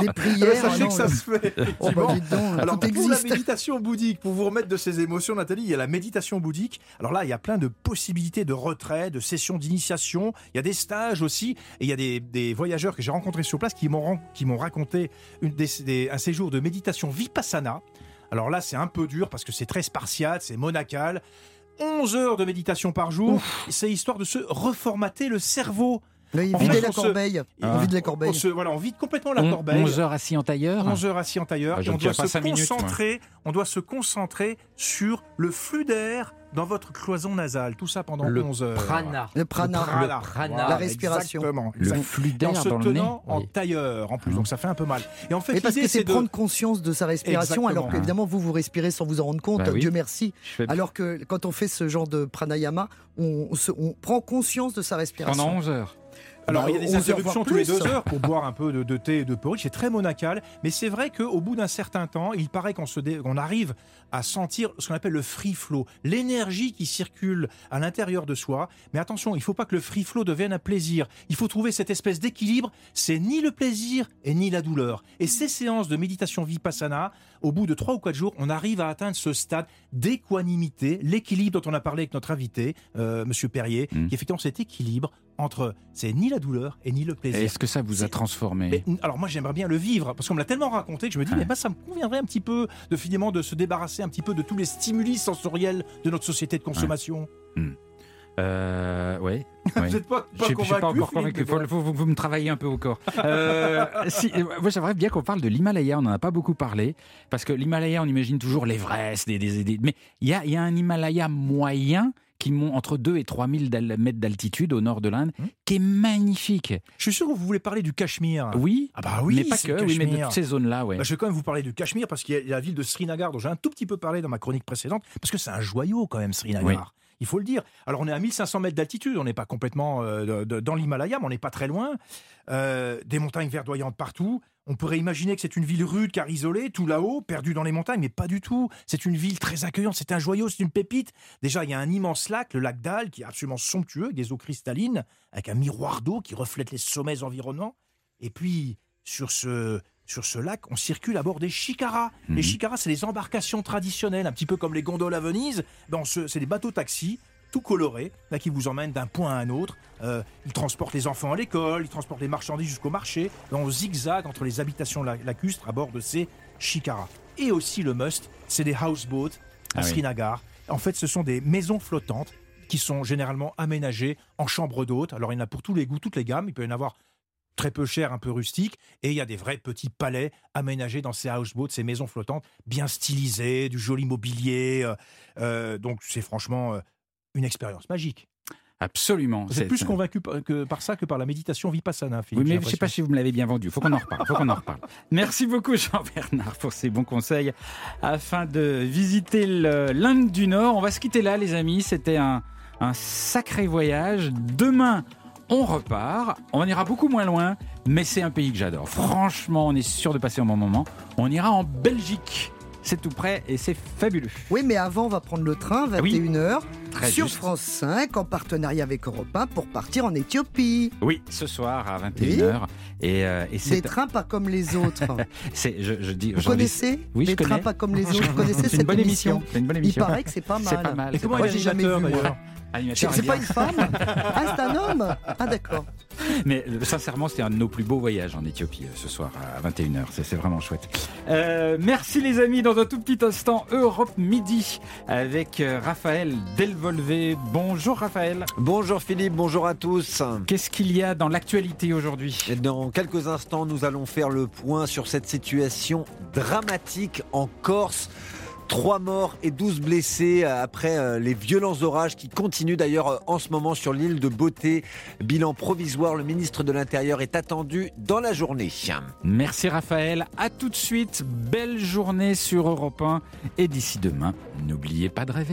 des prières. Sachez Ah non, que ça se fait. Oh, bah, donc, Alors tout pour la méditation bouddhique, pour vous remettre de ces émotions, Nathalie, il y a la méditation bouddhique. Alors là, il y a plein de possibilités de retrait, de sessions d'initiation. Il y a des stages aussi, et il y a des, des voyageurs que j'ai rencontrés sur place qui m'ont ran- qui m'ont raconté une des- des- un séjour de méditation vipassana. Alors là, c'est un peu dur parce que c'est très spartiate, c'est monacal. 11 heures de méditation par jour, c'est histoire de se reformater le cerveau. Là, il En vidait fait, la on se- corbeille. Ah. On vide la On corbeille. se, voilà, on vide complètement la On- corbeille. 11 heures assis en tailleur 11 heures assis en tailleur Ah, et on doit se minutes, concentrer, on doit se concentrer sur le flux d'air dans votre cloison nasale, tout ça pendant Le 11 heures. prana. Le prana. prana. Le prana. Voilà, La respiration. Exactement. Le Exactement. flux d'air se dans le nez tenant en Oui. tailleur en plus, Mmh. donc ça fait un peu mal. Et en fait, Et parce que c'est de prendre conscience de sa respiration, alors qu'évidemment, vous, vous respirez sans vous en rendre compte, Bah oui. Dieu merci. Fais Alors que quand on fait ce genre de pranayama, on, on se- on prend conscience de sa respiration. pendant 11 heures. Alors, Bah, il y a des 11 heures, interruptions tous les deux heures pour boire un peu de, de thé et de porridge. C'est très monacal. Mais c'est vrai qu'au bout d'un certain temps, il paraît qu'on dé- arrive à sentir ce qu'on appelle le free flow, l'énergie qui circule à l'intérieur de soi. Mais attention, il ne faut pas que le free flow devienne un plaisir. Il faut trouver cette espèce d'équilibre. C'est ni le plaisir et ni la douleur. Et ces séances de méditation vipassana, au bout de trois ou quatre jours, on arrive à atteindre ce stade d'équanimité, l'équilibre dont on a parlé avec notre invité, euh, Monsieur Perrier, Mm. qui effectivement cet équilibre entre c'est ni la douleur et ni le plaisir. Est-ce que ça vous a transformé Mais, alors moi j'aimerais bien le vivre parce qu'on me l'a tellement raconté que je me dis Ouais. mais ben, ça me conviendrait un petit peu de finalement de se débarrasser un petit peu de tous les stimuli sensoriels de notre société de consommation. Euh, ouais. Vous ouais. n'êtes pas, Je pas je suis pas convaincu, encore convaincu. Faut, faut- faut- vous me travaillez un peu au corps. Euh, si, euh, moi, j'aimerais bien qu'on parle de l'Himalaya. On n'en a pas beaucoup parlé. Parce que l'Himalaya, on imagine toujours l'Everest. Des, des, des- mais il y a, il y a un Himalaya moyen qui monte entre 2 et 3 000 d'al- mètres d'altitude au nord de l'Inde, Hmm. qui est magnifique. Je suis sûr que vous voulez parler du Cachemire. Oui, Ah bah oui, mais pas que, oui, mais de toutes ces zones-là, ouais. Bah, je vais quand même vous parler du Cachemire parce qu'il y a la ville de Srinagar dont j'ai un tout petit peu parlé dans ma chronique précédente parce que c'est un joyau quand même Srinagar. Oui. Il faut le dire. Alors on est à 1500 mètres d'altitude, on n'est pas complètement euh, de- de- dans l'Himalaya, mais on n'est pas très loin. Euh, des montagnes verdoyantes partout. On pourrait imaginer que c'est une ville rude car isolée, tout là-haut, perdue dans les montagnes, mais pas du tout. C'est une ville très accueillante, c'est un joyau, c'est une pépite. Déjà, il y a un immense lac, le lac Dal, qui est absolument somptueux, avec des eaux cristallines, avec un miroir d'eau qui reflète les sommets environnants. Et puis, sur ce, sur ce lac, on circule à bord des chicaras. Mhm. Les chicaras, c'est les embarcations traditionnelles, un petit peu comme les gondoles à Venise. Ben, c'est des bateaux-taxis, tout colorés, là, qui vous emmènent d'un point à un autre. Euh, ils transportent les enfants à l'école, ils transportent les marchandises jusqu'au marché. Ben, on zigzague entre les habitations la- lacustres à bord de ces chicaras. Et aussi le must, c'est des houseboats à Ah oui. Srinagar. En fait, ce sont des maisons flottantes qui sont généralement aménagées en chambres d'hôtes. Alors, il y en a pour tous les goûts, toutes les gammes. Il peut y en avoir très peu cher, un peu rustique, et il y a des vrais petits palais aménagés dans ces houseboats, ces maisons flottantes, bien stylisées, du joli mobilier. euh, euh, donc c'est franchement euh, une expérience magique. Absolument. Vous êtes plus convaincu par, que, par ça que par la méditation vipassana, Philippe. Oui, mais je ne sais pas si vous me l'avez bien vendu. Il faut qu'on en reparle. Faut qu'on en reparle. Merci beaucoup, Jean-Bernard, pour ces bons conseils. Afin de visiter l'Inde du Nord, on va se quitter là, les amis. C'était un, un sacré voyage. Demain, on repart. On ira beaucoup moins loin, mais c'est un pays que j'adore. Franchement, on est sûr de passer un bon moment. On ira en Belgique. C'est tout près et c'est fabuleux. Oui, mais avant, on va prendre le train, Ah oui. 21h, Très sur juste. France 5, en partenariat avec Europe 1, pour partir en Éthiopie. Oui, ce soir à 21h. Et, euh, et Des c'est. trains pas comme les autres. c'est- Je, je dis, Vous connaissez Oui, je Les trains connais. pas comme les autres. Vous connaissez C'est cette une bonne émission émission. C'est une bonne Il émission. paraît que c'est pas mal. C'est pas mal. Et c'est comment Moi, j'ai jamais vu, C'est pas une femme Ah, c'est un homme Ah, d'accord. Mais euh, sincèrement, c'était un de nos plus beaux voyages en Éthiopie euh, ce soir à 21h. C'est c'est vraiment chouette. Euh, merci les amis. Dans un tout petit instant, Europe Midi avec Raphaël Delvolvé. Bonjour Raphaël. Bonjour Philippe, bonjour à tous. Qu'est-ce qu'il y a dans l'actualité aujourd'hui? Dans quelques instants, nous allons faire le point sur cette situation dramatique en Corse. Trois morts et 12 blessés après euh, les violents orages qui continuent d'ailleurs euh, en ce moment sur l'île de Beauté. Bilan provisoire, le ministre de l'Intérieur est attendu dans la journée. Merci Raphaël. À tout de suite. Belle journée sur Europe 1. Et d'ici demain, n'oubliez pas de rêver.